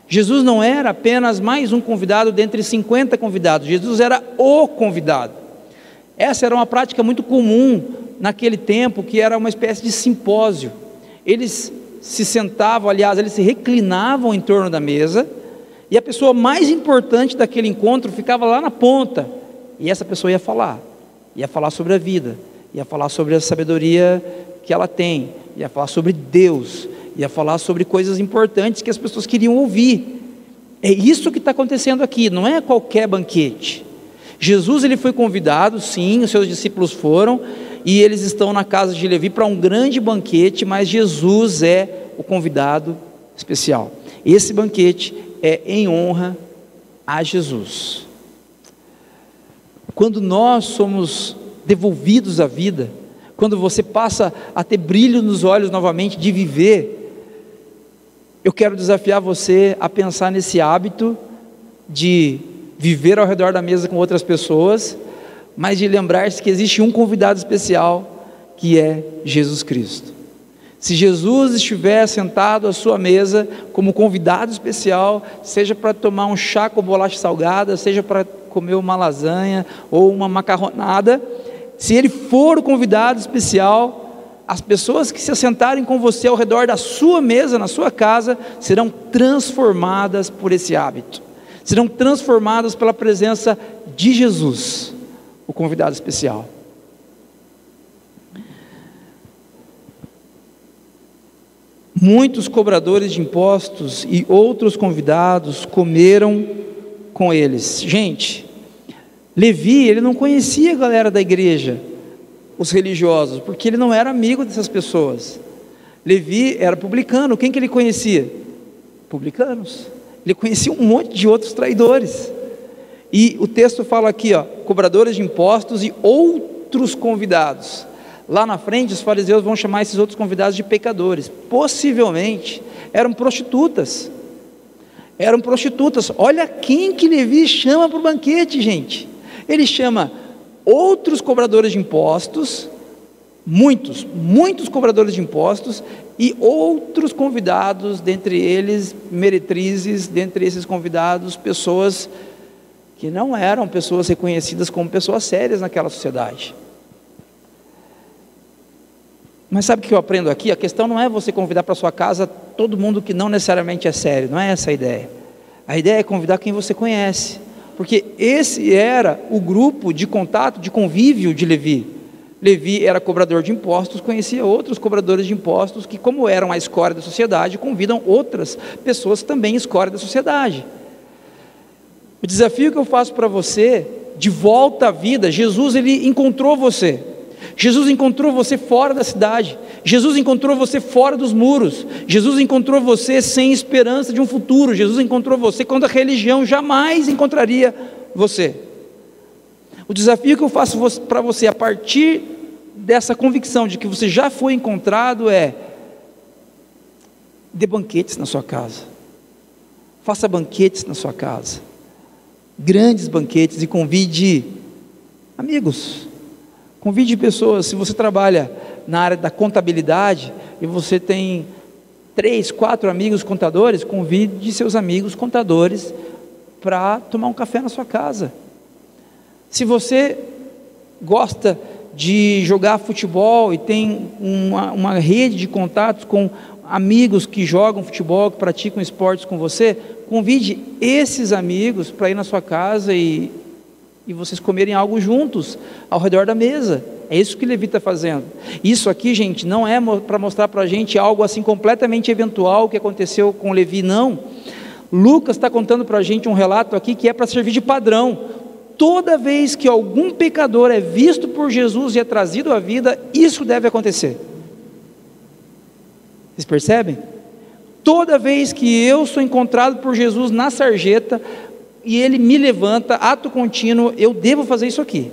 Jesus não era apenas mais um convidado dentre 50 convidados, Jesus era o convidado. Essa era uma prática muito comum naquele tempo, que era uma espécie de simpósio. Eles se sentavam, aliás, eles se reclinavam em torno da mesa, e a pessoa mais importante daquele encontro ficava lá na ponta, e essa pessoa ia falar, ia falar sobre a vida, ia falar sobre a sabedoria que ela tem, ia falar sobre Deus, ia falar sobre coisas importantes que as pessoas queriam ouvir. É isso que está acontecendo aqui, não é qualquer banquete. Jesus ele foi convidado, sim, os seus discípulos foram, e eles estão na casa de Levi para um grande banquete, mas Jesus é o convidado especial. Esse banquete é em honra a Jesus. Quando nós somos devolvidos à vida, quando você passa a ter brilho nos olhos novamente de viver, eu quero desafiar você a pensar nesse hábito de viver ao redor da mesa com outras pessoas, mas de lembrar-se que existe um convidado especial, que é Jesus Cristo. Se Jesus estiver sentado à sua mesa como convidado especial, seja para tomar um chá com bolacha salgada, seja para comer uma lasanha ou uma macarronada, se ele for o convidado especial, as pessoas que se assentarem com você ao redor da sua mesa, na sua casa, serão transformadas por esse hábito, serão transformadas pela presença de Jesus, o convidado especial. Muitos cobradores de impostos e outros convidados comeram com eles. Gente, Levi, ele não conhecia a galera da igreja, os religiosos, porque ele não era amigo dessas pessoas. Levi era publicano, quem que ele conhecia? Publicanos. Ele conhecia um monte de outros traidores. E o texto fala aqui, ó, cobradores de impostos e outros convidados. Lá na frente, os fariseus vão chamar esses outros convidados de pecadores. Possivelmente eram prostitutas. Eram prostitutas. Olha quem que Levi chama para o banquete, gente ele chama outros cobradores de impostos, muitos, muitos cobradores de impostos e outros convidados, dentre eles meretrizes, dentre esses convidados, pessoas que não eram pessoas reconhecidas como pessoas sérias naquela sociedade. Mas sabe o que eu aprendo aqui? A questão não é você convidar para sua casa todo mundo que não necessariamente é sério, não é essa a ideia. A ideia é convidar quem você conhece, porque esse era o grupo de contato, de convívio de Levi. Levi era cobrador de impostos, conhecia outros cobradores de impostos que, como eram a escória da sociedade, convidam outras pessoas também escória da sociedade. O desafio que eu faço para você, de volta à vida, Jesus ele encontrou você. Jesus encontrou você fora da cidade. Jesus encontrou você fora dos muros. Jesus encontrou você sem esperança de um futuro. Jesus encontrou você quando a religião jamais encontraria você. O desafio que eu faço para você a partir dessa convicção de que você já foi encontrado é: dê banquetes na sua casa, faça banquetes na sua casa, grandes banquetes e convide amigos, convide pessoas. Se você trabalha na área da contabilidade e você tem três, quatro amigos contadores, convide seus amigos contadores para tomar um café na sua casa. Se você gosta de jogar futebol e tem uma, uma rede de contatos com amigos que jogam futebol, que praticam esportes com você, convide esses amigos para ir na sua casa e, e vocês comerem algo juntos, ao redor da mesa. É isso que Levi está fazendo. Isso aqui, gente, não é para mostrar para a gente algo assim completamente eventual que aconteceu com Levi, não. Lucas está contando para a gente um relato aqui que é para servir de padrão toda vez que algum pecador é visto por Jesus e é trazido à vida, isso deve acontecer. Vocês percebem? Toda vez que eu sou encontrado por Jesus na sarjeta e ele me levanta, ato contínuo, eu devo fazer isso aqui.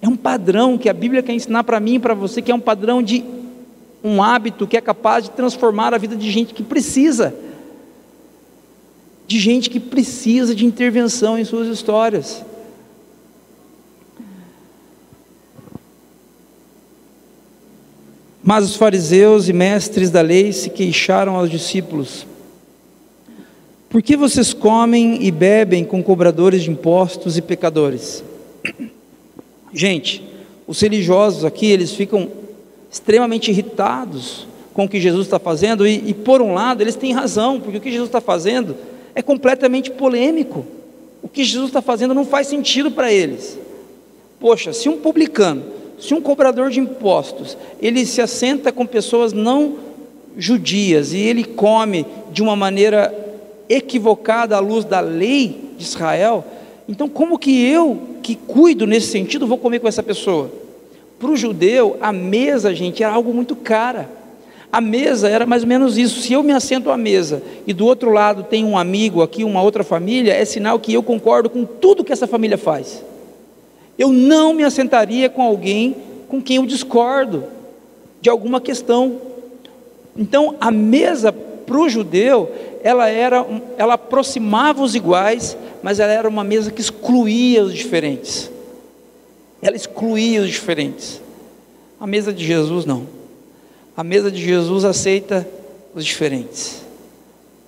É um padrão que a Bíblia quer ensinar para mim e para você, que é um padrão de um hábito que é capaz de transformar a vida de gente que precisa, de gente que precisa de intervenção em suas histórias. Mas os fariseus e mestres da lei se queixaram aos discípulos: Por que vocês comem e bebem com cobradores de impostos e pecadores? Gente, os religiosos aqui, eles ficam extremamente irritados com o que Jesus está fazendo, e, e por um lado, eles têm razão, porque o que Jesus está fazendo é completamente polêmico. O que Jesus está fazendo não faz sentido para eles. Poxa, se um publicano se um cobrador de impostos, ele se assenta com pessoas não judias e ele come de uma maneira equivocada à luz da lei de Israel, então como que eu, que cuido nesse sentido, vou comer com essa pessoa? Para o judeu, a mesa, gente, era algo muito cara. A mesa era mais ou menos isso. Se eu me assento à mesa e do outro lado tem um amigo aqui, uma outra família, é sinal que eu concordo com tudo que essa família faz. Eu não me assentaria com alguém com quem eu discordo de alguma questão. Então, a mesa para o judeu, ela era, ela aproximava os iguais, mas ela era uma mesa que excluía os diferentes. Ela excluía os diferentes. A mesa de Jesus não. A mesa de Jesus aceita os diferentes.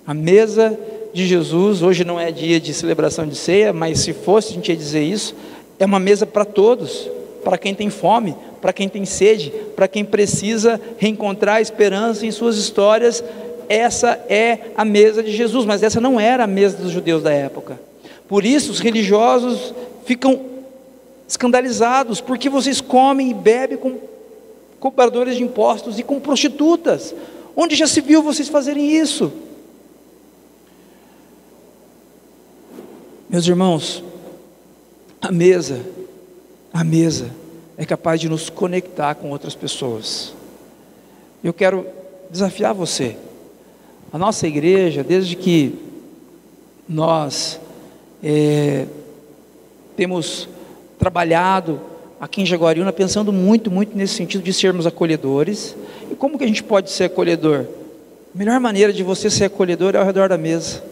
A mesa de Jesus, hoje não é dia de celebração de ceia, mas se fosse a gente ia dizer isso, é uma mesa para todos, para quem tem fome, para quem tem sede, para quem precisa reencontrar esperança em suas histórias. Essa é a mesa de Jesus, mas essa não era a mesa dos judeus da época. Por isso os religiosos ficam escandalizados, porque vocês comem e bebem com cobradores de impostos e com prostitutas. Onde já se viu vocês fazerem isso? Meus irmãos, a mesa, a mesa é capaz de nos conectar com outras pessoas. Eu quero desafiar você. A nossa igreja, desde que nós é, temos trabalhado aqui em Jaguariúna, pensando muito, muito nesse sentido de sermos acolhedores. E como que a gente pode ser acolhedor? A melhor maneira de você ser acolhedor é ao redor da mesa.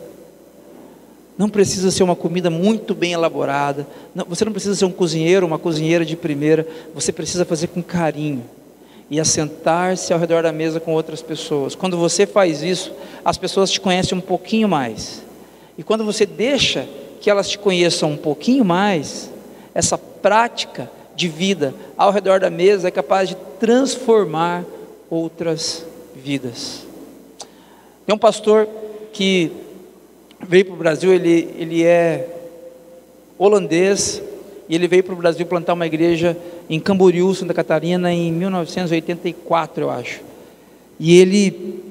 Não precisa ser uma comida muito bem elaborada. Não, você não precisa ser um cozinheiro, uma cozinheira de primeira. Você precisa fazer com carinho e assentar-se ao redor da mesa com outras pessoas. Quando você faz isso, as pessoas te conhecem um pouquinho mais. E quando você deixa que elas te conheçam um pouquinho mais, essa prática de vida ao redor da mesa é capaz de transformar outras vidas. Tem um pastor que veio para o Brasil, ele, ele é holandês, e ele veio para o Brasil plantar uma igreja em Camboriú, Santa Catarina, em 1984, eu acho. E ele,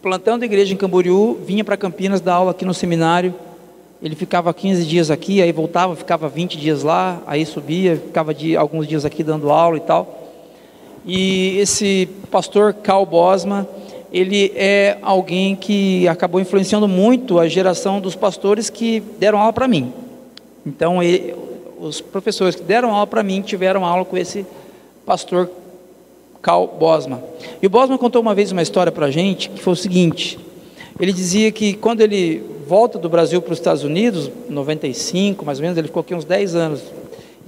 plantando a igreja em Camboriú, vinha para Campinas dar aula aqui no seminário. Ele ficava 15 dias aqui, aí voltava, ficava 20 dias lá, aí subia, ficava de, alguns dias aqui dando aula e tal. E esse pastor Carl Bosma, ele é alguém que acabou influenciando muito a geração dos pastores que deram aula para mim. Então, ele, os professores que deram aula para mim tiveram aula com esse pastor Carl Bosma. E o Bosma contou uma vez uma história para a gente que foi o seguinte: ele dizia que quando ele volta do Brasil para os Estados Unidos, 95 mais ou menos, ele ficou aqui uns 10 anos.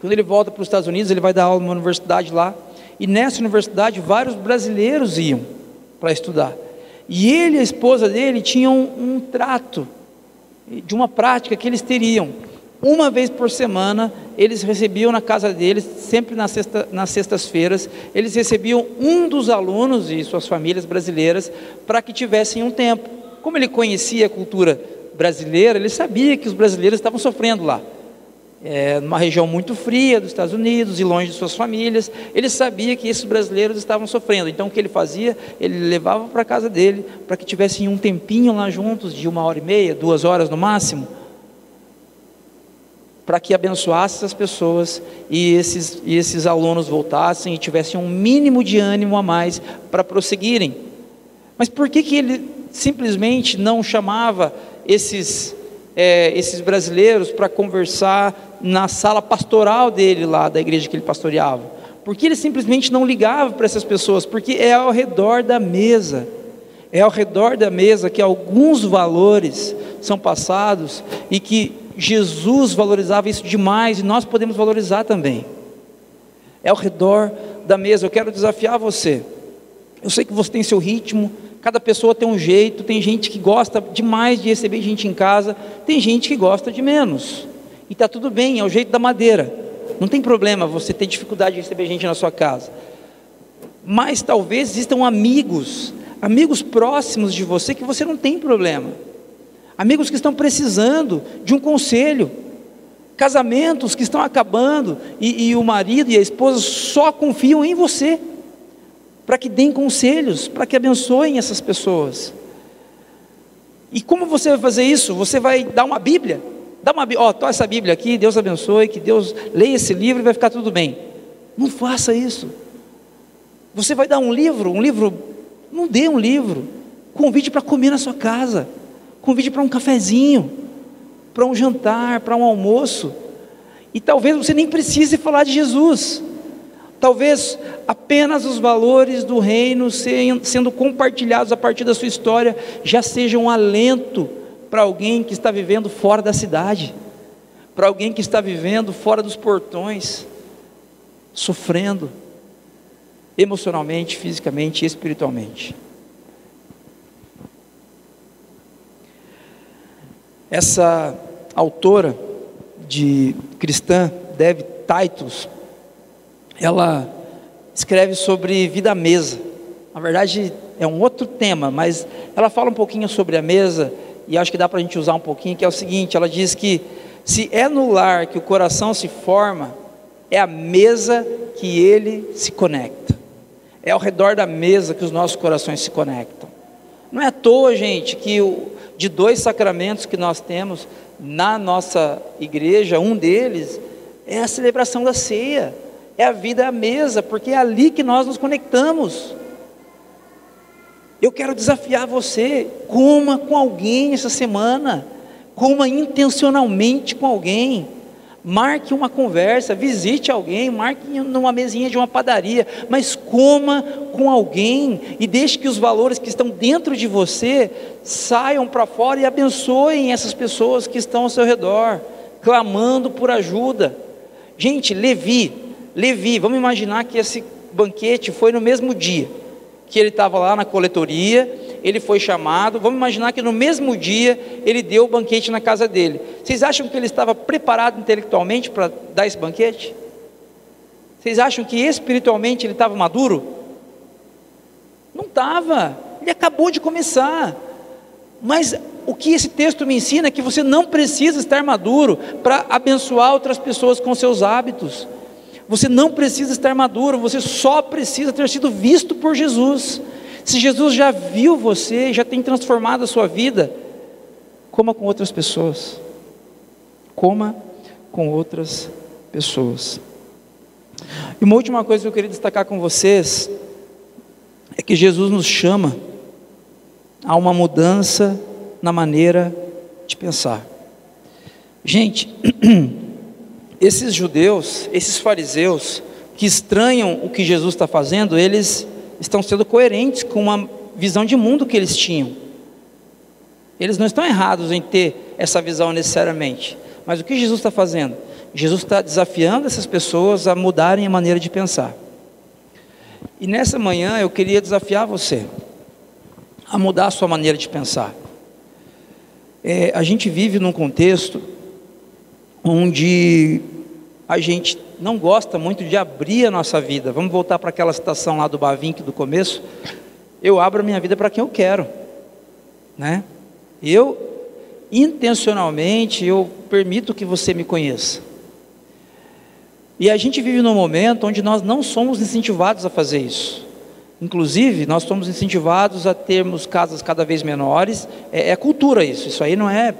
Quando ele volta para os Estados Unidos, ele vai dar aula numa universidade lá. E nessa universidade, vários brasileiros iam para estudar. E ele e a esposa dele tinham um trato de uma prática que eles teriam. Uma vez por semana, eles recebiam na casa deles, sempre sexta, nas sextas-feiras, eles recebiam um dos alunos e suas famílias brasileiras para que tivessem um tempo. Como ele conhecia a cultura brasileira, ele sabia que os brasileiros estavam sofrendo lá é, numa região muito fria dos Estados Unidos e longe de suas famílias. Ele sabia que esses brasileiros estavam sofrendo. Então o que ele fazia? Ele levava para casa dele para que tivessem um tempinho lá juntos, de uma hora e meia, duas horas no máximo, para que abençoasse essas pessoas e esses, e esses alunos voltassem e tivessem um mínimo de ânimo a mais para prosseguirem. Mas por que, que ele simplesmente não chamava esses é, esses brasileiros para conversar na sala pastoral dele lá, da igreja que ele pastoreava. Porque ele simplesmente não ligava para essas pessoas, porque é ao redor da mesa, é ao redor da mesa que alguns valores são passados e que Jesus valorizava isso demais e nós podemos valorizar também. É ao redor da mesa. Eu quero desafiar você. Eu sei que você tem seu ritmo, Cada pessoa tem um jeito, tem gente que gosta demais de receber gente em casa, tem gente que gosta de menos. E está tudo bem, é o jeito da madeira. Não tem problema você ter dificuldade de receber gente na sua casa. Mas talvez existam amigos, amigos próximos de você que você não tem problema. Amigos que estão precisando de um conselho. Casamentos que estão acabando e, e o marido e a esposa só confiam em você para que deem conselhos, para que abençoem essas pessoas. E como você vai fazer isso? Você vai dar uma Bíblia? Dá uma ó, oh, essa Bíblia aqui, Deus abençoe, que Deus leia esse livro e vai ficar tudo bem. Não faça isso. Você vai dar um livro, um livro, não dê um livro. Convide para comer na sua casa. Convide para um cafezinho, para um jantar, para um almoço. E talvez você nem precise falar de Jesus. Talvez apenas os valores do reino sendo compartilhados a partir da sua história já sejam um alento para alguém que está vivendo fora da cidade, para alguém que está vivendo fora dos portões, sofrendo emocionalmente, fisicamente e espiritualmente. Essa autora de cristã, Dev Titus, ela escreve sobre vida à mesa. Na verdade, é um outro tema, mas ela fala um pouquinho sobre a mesa, e acho que dá para a gente usar um pouquinho, que é o seguinte: ela diz que se é no lar que o coração se forma, é a mesa que ele se conecta. É ao redor da mesa que os nossos corações se conectam. Não é à toa, gente, que o, de dois sacramentos que nós temos na nossa igreja, um deles é a celebração da ceia é a vida à mesa, porque é ali que nós nos conectamos. Eu quero desafiar você, coma com alguém essa semana, coma intencionalmente com alguém, marque uma conversa, visite alguém, marque numa mesinha de uma padaria, mas coma com alguém e deixe que os valores que estão dentro de você saiam para fora e abençoem essas pessoas que estão ao seu redor, clamando por ajuda. Gente, Levi, Levi, vamos imaginar que esse banquete foi no mesmo dia que ele estava lá na coletoria, ele foi chamado. Vamos imaginar que no mesmo dia ele deu o banquete na casa dele. Vocês acham que ele estava preparado intelectualmente para dar esse banquete? Vocês acham que espiritualmente ele estava maduro? estava, ele acabou de começar. Mas o que esse texto me ensina é que você não precisa estar maduro para abençoar outras pessoas com seus hábitos. Você não precisa estar maduro, você só precisa ter sido visto por Jesus. Se Jesus já viu você, já tem transformado a sua vida, coma com outras pessoas. Coma com outras pessoas. E uma última coisa que eu queria destacar com vocês é que Jesus nos chama a uma mudança na maneira de pensar. Gente, *clears throat* esses judeus, esses fariseus, que estranham o que Jesus está fazendo, eles estão sendo coerentes com uma visão de mundo que eles tinham. Eles não estão errados em ter essa visão necessariamente, mas o que Jesus está fazendo? Jesus está desafiando essas pessoas a mudarem a maneira de pensar. E nessa manhã eu queria desafiar você a mudar a sua maneira de pensar. É, a gente vive num contexto onde a gente não gosta muito de abrir a nossa vida. Vamos voltar para aquela citação lá do Bavinck do começo. Eu abro a minha vida para quem eu quero, né? Eu intencionalmente eu permito que você me conheça. E a gente vive num momento onde nós não somos incentivados a fazer isso. Inclusive, nós somos incentivados a termos casas cada vez menores. É, é cultura isso. Isso aí não é,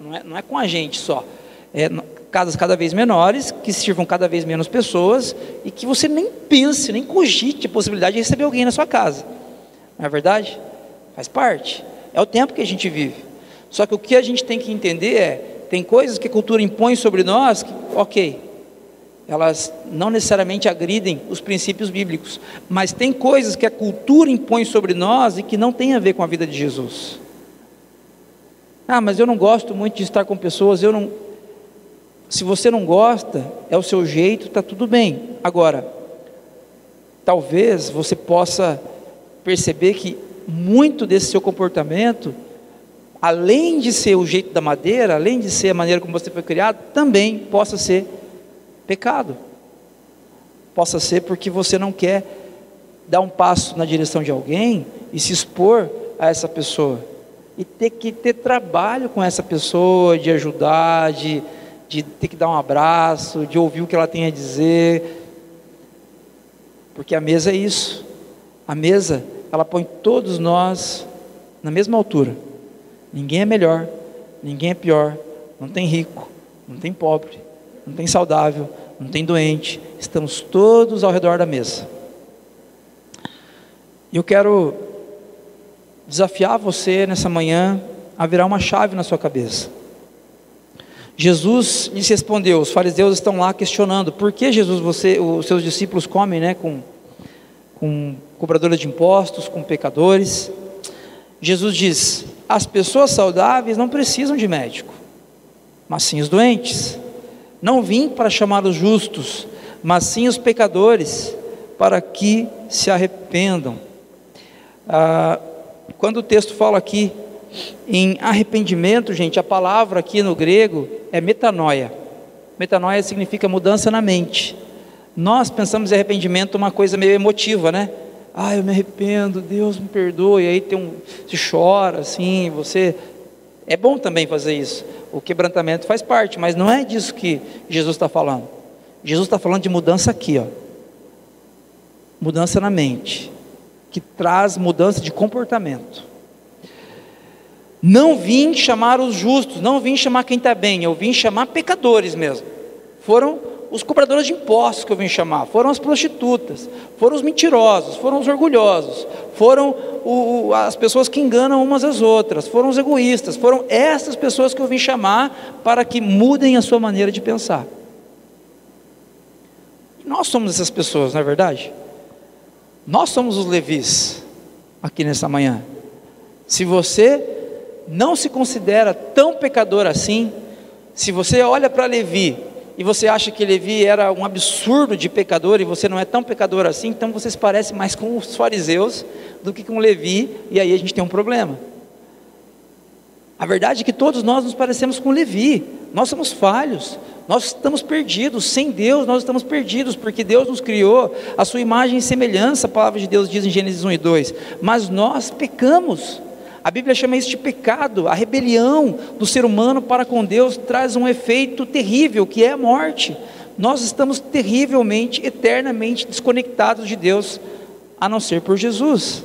não é, não é com a gente só. É, casas cada vez menores, que sirvam cada vez menos pessoas e que você nem pense, nem cogite a possibilidade de receber alguém na sua casa. Não é verdade? Faz parte. É o tempo que a gente vive. Só que o que a gente tem que entender é: tem coisas que a cultura impõe sobre nós, que, ok, elas não necessariamente agridem os princípios bíblicos, mas tem coisas que a cultura impõe sobre nós e que não tem a ver com a vida de Jesus. Ah, mas eu não gosto muito de estar com pessoas, eu não. Se você não gosta, é o seu jeito, está tudo bem. Agora, talvez você possa perceber que muito desse seu comportamento, além de ser o jeito da madeira, além de ser a maneira como você foi criado, também possa ser pecado. Possa ser porque você não quer dar um passo na direção de alguém e se expor a essa pessoa. E ter que ter trabalho com essa pessoa, de ajudar, de, de ter que dar um abraço, de ouvir o que ela tem a dizer. Porque a mesa é isso. A mesa, ela põe todos nós na mesma altura. Ninguém é melhor, ninguém é pior, não tem rico, não tem pobre, não tem saudável, não tem doente, estamos todos ao redor da mesa. E eu quero desafiar você nessa manhã a virar uma chave na sua cabeça. Jesus lhes respondeu, os fariseus estão lá questionando, por que Jesus, você, os seus discípulos comem né, com, com cobradores de impostos, com pecadores? Jesus diz, as pessoas saudáveis não precisam de médico, mas sim os doentes. Não vim para chamar os justos, mas sim os pecadores, para que se arrependam. Ah, quando o texto fala aqui em arrependimento, gente, a palavra aqui no grego é metanoia. Metanoia significa mudança na mente. Nós pensamos em arrependimento uma coisa meio emotiva, né? Ah, eu me arrependo, Deus me perdoe. Aí tem um, se chora assim, você é bom também fazer isso. O quebrantamento faz parte, mas não é disso que Jesus está falando. Jesus está falando de mudança aqui, ó. Mudança na mente, que traz mudança de comportamento. Não vim chamar os justos, não vim chamar quem está bem, eu vim chamar pecadores mesmo. Foram os cobradores de impostos que eu vim chamar, foram as prostitutas, foram os mentirosos, foram os orgulhosos, foram o, as pessoas que enganam umas às outras, foram os egoístas, foram essas pessoas que eu vim chamar para que mudem a sua maneira de pensar. Nós somos essas pessoas, não é verdade? Nós somos os levis aqui nessa manhã. Se você não se considera tão pecador assim, se você olha para Levi e você acha que Levi era um absurdo de pecador e você não é tão pecador assim, então você se parece mais com os fariseus do que com Levi, e aí a gente tem um problema. A verdade é que todos nós nos parecemos com Levi, nós somos falhos, Nós estamos perdidos, sem Deus nós estamos perdidos, porque Deus nos criou a sua imagem e semelhança, a palavra de Deus diz em Gênesis 1 e 2, mas nós pecamos. A Bíblia chama isso de pecado, a rebelião do ser humano para com Deus traz um efeito terrível, que é a morte. Nós estamos terrivelmente, eternamente desconectados de Deus, a não ser por Jesus.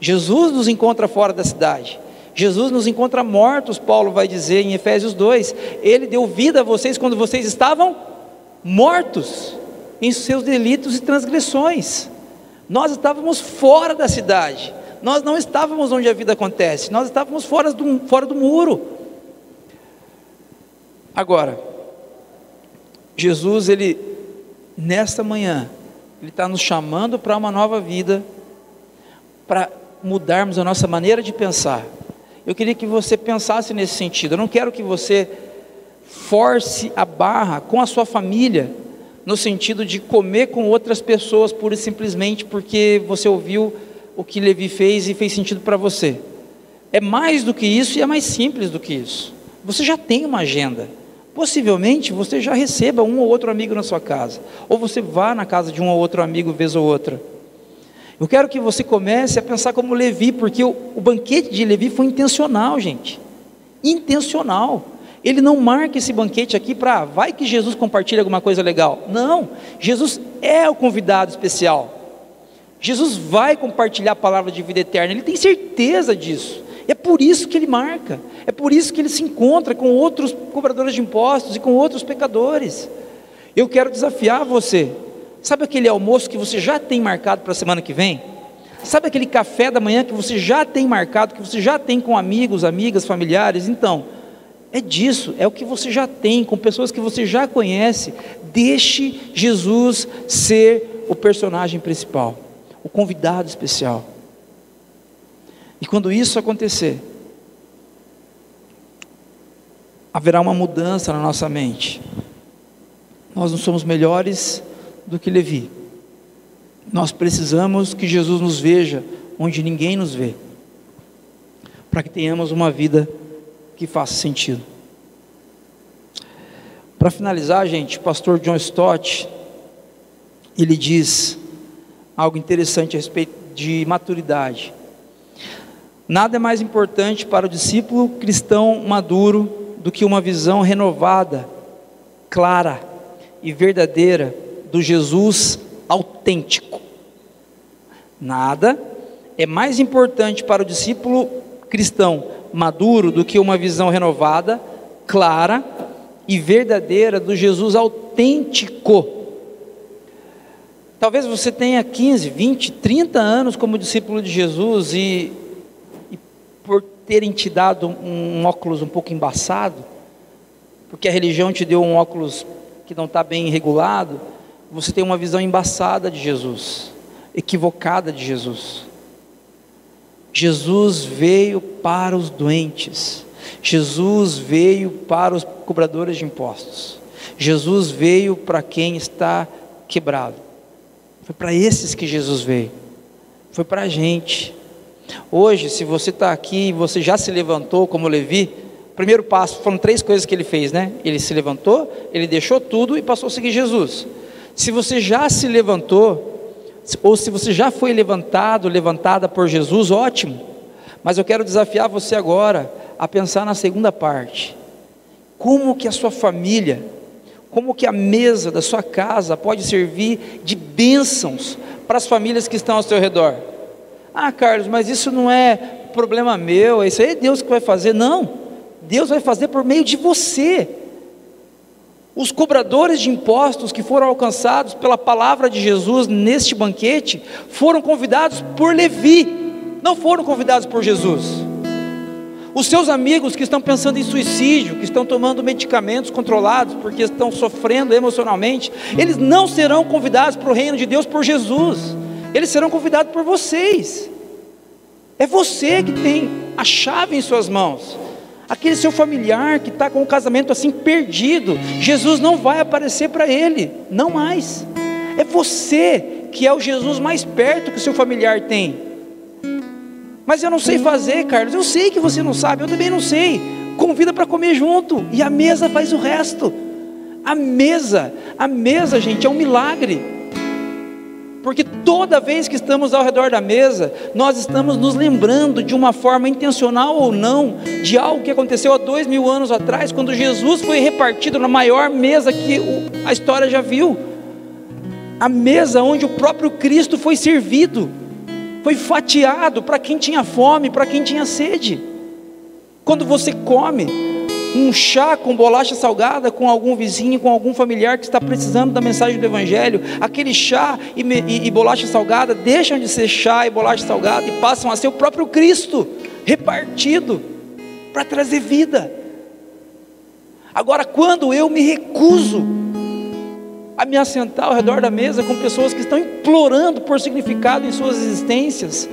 Jesus nos encontra fora da cidade. Jesus nos encontra mortos, Paulo vai dizer em Efésios 2. Ele deu vida a vocês quando vocês estavam mortos em seus delitos e transgressões. Nós estávamos fora da cidade. Nós não estávamos onde a vida acontece. Nós estávamos fora do, fora do muro. Agora, Jesus, ele, nesta manhã, ele está nos chamando para uma nova vida, para mudarmos a nossa maneira de pensar. Eu queria que você pensasse nesse sentido. Eu não quero que você force a barra com a sua família, no sentido de comer com outras pessoas, pura e simplesmente porque você ouviu o que Levi fez e fez sentido para você. É mais do que isso e é mais simples do que isso. Você já tem uma agenda. Possivelmente você já receba um ou outro amigo na sua casa, ou você vá na casa de um ou outro amigo vez ou outra. Eu quero que você comece a pensar como Levi, porque o, o banquete de Levi foi intencional, gente. Intencional. Ele não marca esse banquete aqui para vai que Jesus compartilha alguma coisa legal. Não, Jesus é o convidado especial. Jesus vai compartilhar a palavra de vida eterna, ele tem certeza disso. É por isso que ele marca, é por isso que ele se encontra com outros cobradores de impostos e com outros pecadores. Eu quero desafiar você Sabe aquele almoço que você já tem marcado para a semana que vem? Sabe aquele café da manhã que você já tem marcado, que você já tem com amigos, amigas, familiares? Então, é disso, é o que você já tem, com pessoas que você já conhece. Deixe Jesus ser o personagem principal, o convidado especial. E quando isso acontecer, haverá uma mudança na nossa mente. Nós não somos melhores do que Levi. Nós precisamos que Jesus nos veja onde ninguém nos vê, para que tenhamos uma vida que faça sentido. Para finalizar, gente, o pastor John Stott, ele diz algo interessante a respeito de maturidade. Nada é mais importante para o discípulo cristão maduro do que uma visão renovada, clara e verdadeira do Jesus autêntico. Nada é mais importante para o discípulo cristão maduro do que uma visão renovada, clara e verdadeira do Jesus autêntico. Talvez você tenha 15, 20, 30 anos como discípulo de Jesus e, e por terem te dado um, um óculos um pouco embaçado, porque a religião te deu um óculos que não está bem regulado, você tem uma visão embaçada de Jesus, equivocada de Jesus. Jesus veio para os doentes, Jesus veio para os cobradores de impostos, Jesus veio para quem está quebrado. Foi para esses que Jesus veio, foi para a gente. Hoje, se você está aqui e você já se levantou como Levi, primeiro passo foram três coisas que ele fez, né? Ele se levantou, ele deixou tudo e passou a seguir Jesus. Se você já se levantou, ou se você já foi levantado, levantada por Jesus, ótimo. Mas eu quero desafiar você agora a pensar na segunda parte. Como que a sua família, como que a mesa da sua casa pode servir de bênçãos para as famílias que estão ao seu redor? Ah, Carlos, mas isso não é problema meu, isso aí é Deus que vai fazer. Não, Deus vai fazer por meio de você. Os cobradores de impostos que foram alcançados pela palavra de Jesus neste banquete foram convidados por Levi, não foram convidados por Jesus. Os seus amigos que estão pensando em suicídio, que estão tomando medicamentos controlados porque estão sofrendo emocionalmente, eles não serão convidados para o reino de Deus por Jesus, eles serão convidados por vocês. É você que tem a chave em suas mãos. Aquele seu familiar que está com o casamento assim perdido, Jesus não vai aparecer para ele, não mais. É você que é o Jesus mais perto que o seu familiar tem. Mas eu não sei fazer, Carlos. Eu sei que você não sabe, eu também não sei. Convida para comer junto e a mesa faz o resto. A mesa, a mesa, gente, é um milagre. Porque toda vez que estamos ao redor da mesa, nós estamos nos lembrando de uma forma intencional ou não, de algo que aconteceu há dois mil anos atrás, quando Jesus foi repartido na maior mesa que a história já viu a mesa onde o próprio Cristo foi servido, foi fatiado para quem tinha fome, para quem tinha sede. Quando você come, um chá com bolacha salgada com algum vizinho, com algum familiar que está precisando da mensagem do Evangelho, aquele chá e, e, e bolacha salgada deixam de ser chá e bolacha salgada e passam a ser o próprio Cristo repartido para trazer vida. Agora, quando eu me recuso a me assentar ao redor da mesa com pessoas que estão implorando por significado em suas existências,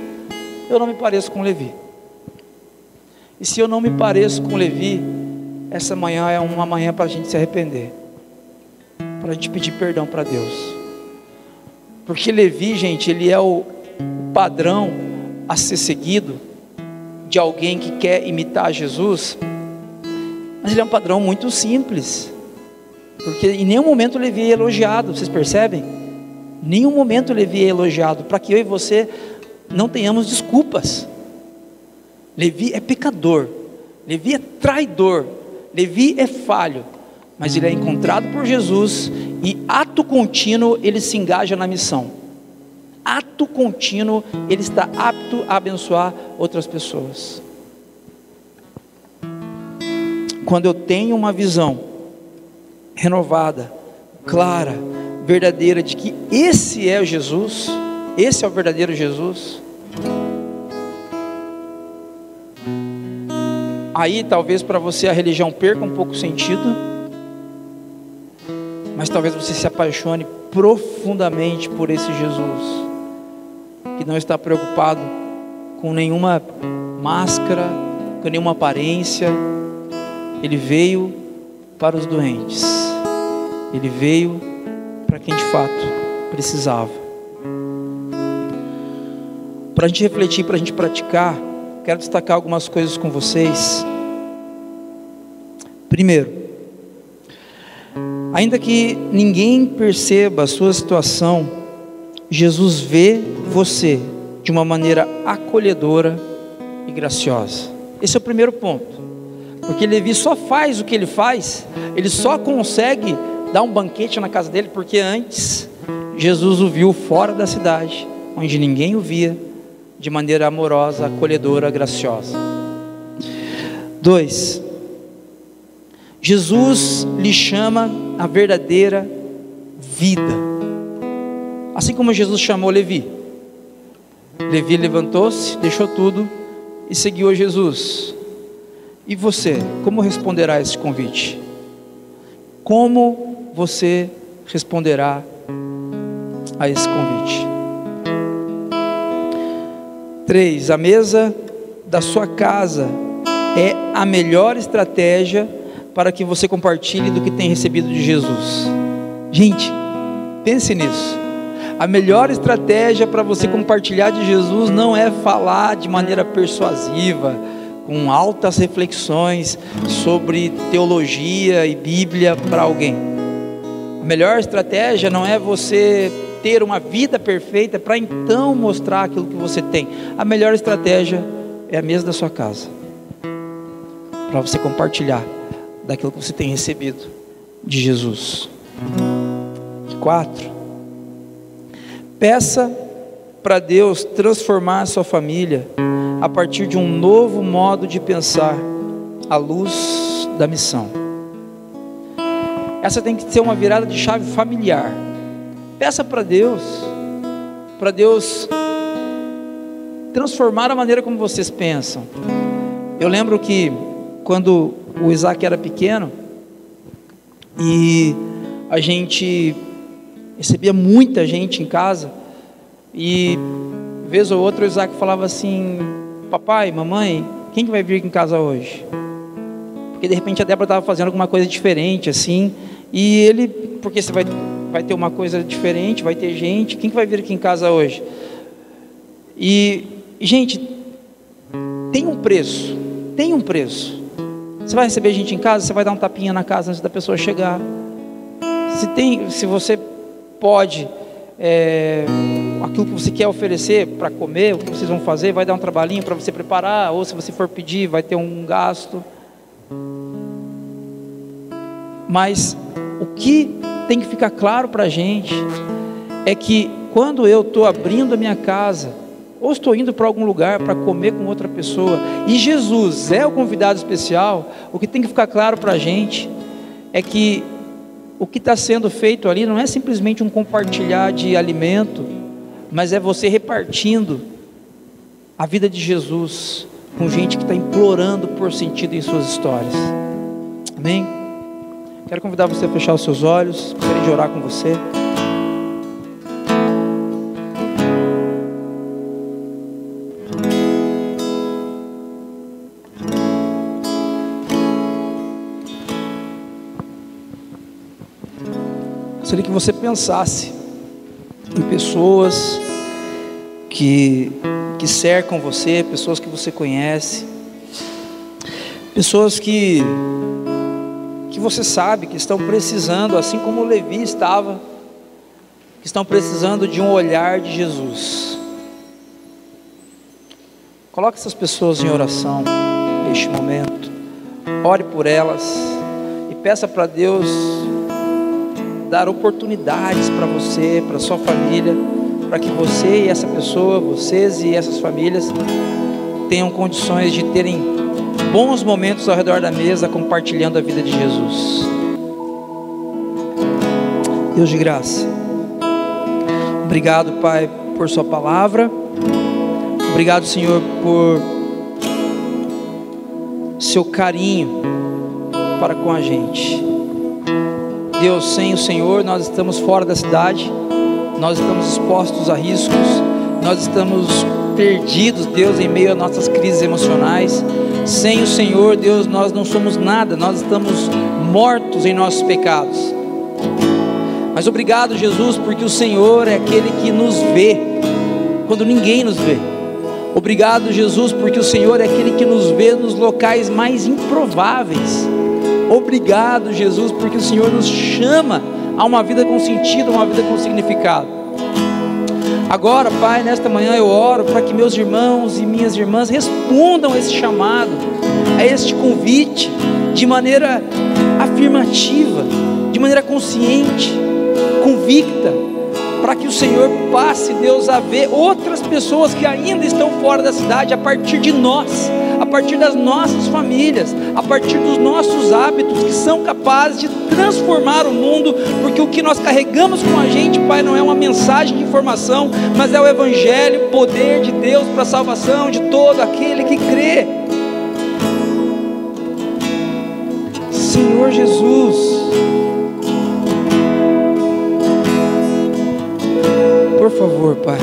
eu não me pareço com Levi. E se eu não me pareço com Levi, essa manhã é uma manhã para a gente se arrepender, para a gente pedir perdão para Deus. Porque Levi, gente, ele é o padrão a ser seguido de alguém que quer imitar Jesus, mas ele é um padrão muito simples, porque em nenhum momento Levi é elogiado, vocês percebem? Em nenhum momento Levi é elogiado, para que eu e você não tenhamos desculpas. Levi é pecador, Levi é traidor, Levi é falho, mas ele é encontrado por Jesus e ato contínuo ele se engaja na missão. Ato contínuo ele está apto a abençoar outras pessoas. Quando eu tenho uma visão renovada, clara, verdadeira de que esse é o Jesus, esse é o verdadeiro Jesus, Aí talvez para você a religião perca um pouco o sentido, mas talvez você se apaixone profundamente por esse Jesus, que não está preocupado com nenhuma máscara, com nenhuma aparência, ele veio para os doentes, ele veio para quem de fato precisava. Para a gente refletir, para a gente praticar, quero destacar algumas coisas com vocês. Primeiro, ainda que ninguém perceba a sua situação, Jesus vê você de uma maneira acolhedora e graciosa. Esse é o primeiro ponto. Porque Levi só faz o que ele faz, ele só consegue dar um banquete na casa dele porque antes Jesus o viu fora da cidade, onde ninguém o via de maneira amorosa, acolhedora, graciosa. Dois, Jesus lhe chama a verdadeira vida. Assim como Jesus chamou Levi. Levi levantou-se, deixou tudo e seguiu a Jesus. E você, como responderá a esse convite? Como você responderá a esse convite? Três, a mesa da sua casa é a melhor estratégia para que você compartilhe do que tem recebido de Jesus. Gente, pense nisso. A melhor estratégia para você compartilhar de Jesus não é falar de maneira persuasiva, com altas reflexões sobre teologia e Bíblia para alguém. A melhor estratégia não é você ter uma vida perfeita para então mostrar aquilo que você tem. A melhor estratégia é a mesa da sua casa para você compartilhar daquilo que você tem recebido de Jesus. Quatro, peça para Deus transformar a sua família a partir de um novo modo de pensar à luz da missão. Essa tem que ser uma virada de chave familiar. Peça para Deus, para Deus transformar a maneira como vocês pensam. Eu lembro que quando o Isaac era pequeno e a gente recebia muita gente em casa e vez ou outra o Isaac falava assim: Papai, mamãe, quem que vai vir aqui em casa hoje? Porque de repente a Débora estava fazendo alguma coisa diferente assim e ele, porque você vai, vai ter uma coisa diferente, vai ter gente, quem que vai vir aqui em casa hoje? E, gente, tem um preço, tem um preço. Você vai receber gente em casa, você vai dar um tapinha na casa antes da pessoa chegar. Se, tem, se você pode, é, aquilo que você quer oferecer para comer, o que vocês vão fazer, vai dar um trabalhinho para você preparar, ou se você for pedir, vai ter um gasto. Mas o que tem que ficar claro para a gente é que quando eu estou abrindo a minha casa, ou estou indo para algum lugar para comer com outra pessoa, e Jesus é o convidado especial, o que tem que ficar claro para a gente é que o que está sendo feito ali não é simplesmente um compartilhar de alimento, mas é você repartindo a vida de Jesus com gente que está implorando por sentido em suas histórias. Amém? Quero convidar você a fechar os seus olhos, gostaria de orar com você. Gostaria que você pensasse em pessoas que, que cercam você, pessoas que você conhece, pessoas que, que você sabe que estão precisando, assim como Levi estava, que estão precisando de um olhar de Jesus. Coloque essas pessoas em oração neste momento, ore por elas e peça para Deus dar oportunidades para você, para sua família, para que você e essa pessoa, vocês e essas famílias tenham condições de terem bons momentos ao redor da mesa compartilhando a vida de Jesus. Deus de graça. Obrigado, Pai, por sua palavra. Obrigado, Senhor, por seu carinho para com a gente. Deus, sem o Senhor, nós estamos fora da cidade, nós estamos expostos a riscos, nós estamos perdidos, Deus, em meio a nossas crises emocionais. Sem o Senhor, Deus, nós não somos nada, nós estamos mortos em nossos pecados. Mas obrigado, Jesus, porque o Senhor é aquele que nos vê quando ninguém nos vê. Obrigado, Jesus, porque o Senhor é aquele que nos vê nos locais mais improváveis. Obrigado, Jesus, porque o Senhor nos chama a uma vida com sentido, a uma vida com significado. Agora, Pai, nesta manhã eu oro para que meus irmãos e minhas irmãs respondam a esse chamado, a este convite, de maneira afirmativa, de maneira consciente, convicta, para que o Senhor passe, Deus, a ver outras pessoas que ainda estão fora da cidade a partir de nós a partir das nossas famílias, a partir dos nossos hábitos que são capazes de transformar o mundo, porque o que nós carregamos com a gente, Pai, não é uma mensagem de informação, mas é o Evangelho, o poder de Deus para a salvação de todo aquele que crê. Senhor Jesus, por favor, Pai,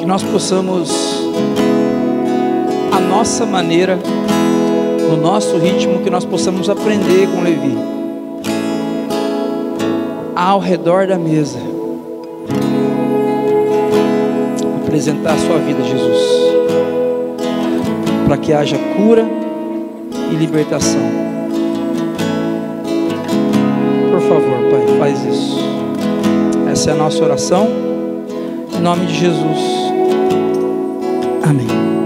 que nós possamos nossa maneira, no nosso ritmo, que nós possamos aprender com Levi. Ao redor da mesa, apresentar a sua vida, Jesus, para que haja cura e libertação. Por favor, Pai, faz isso. Essa é a nossa oração. Em nome de Jesus. Amém.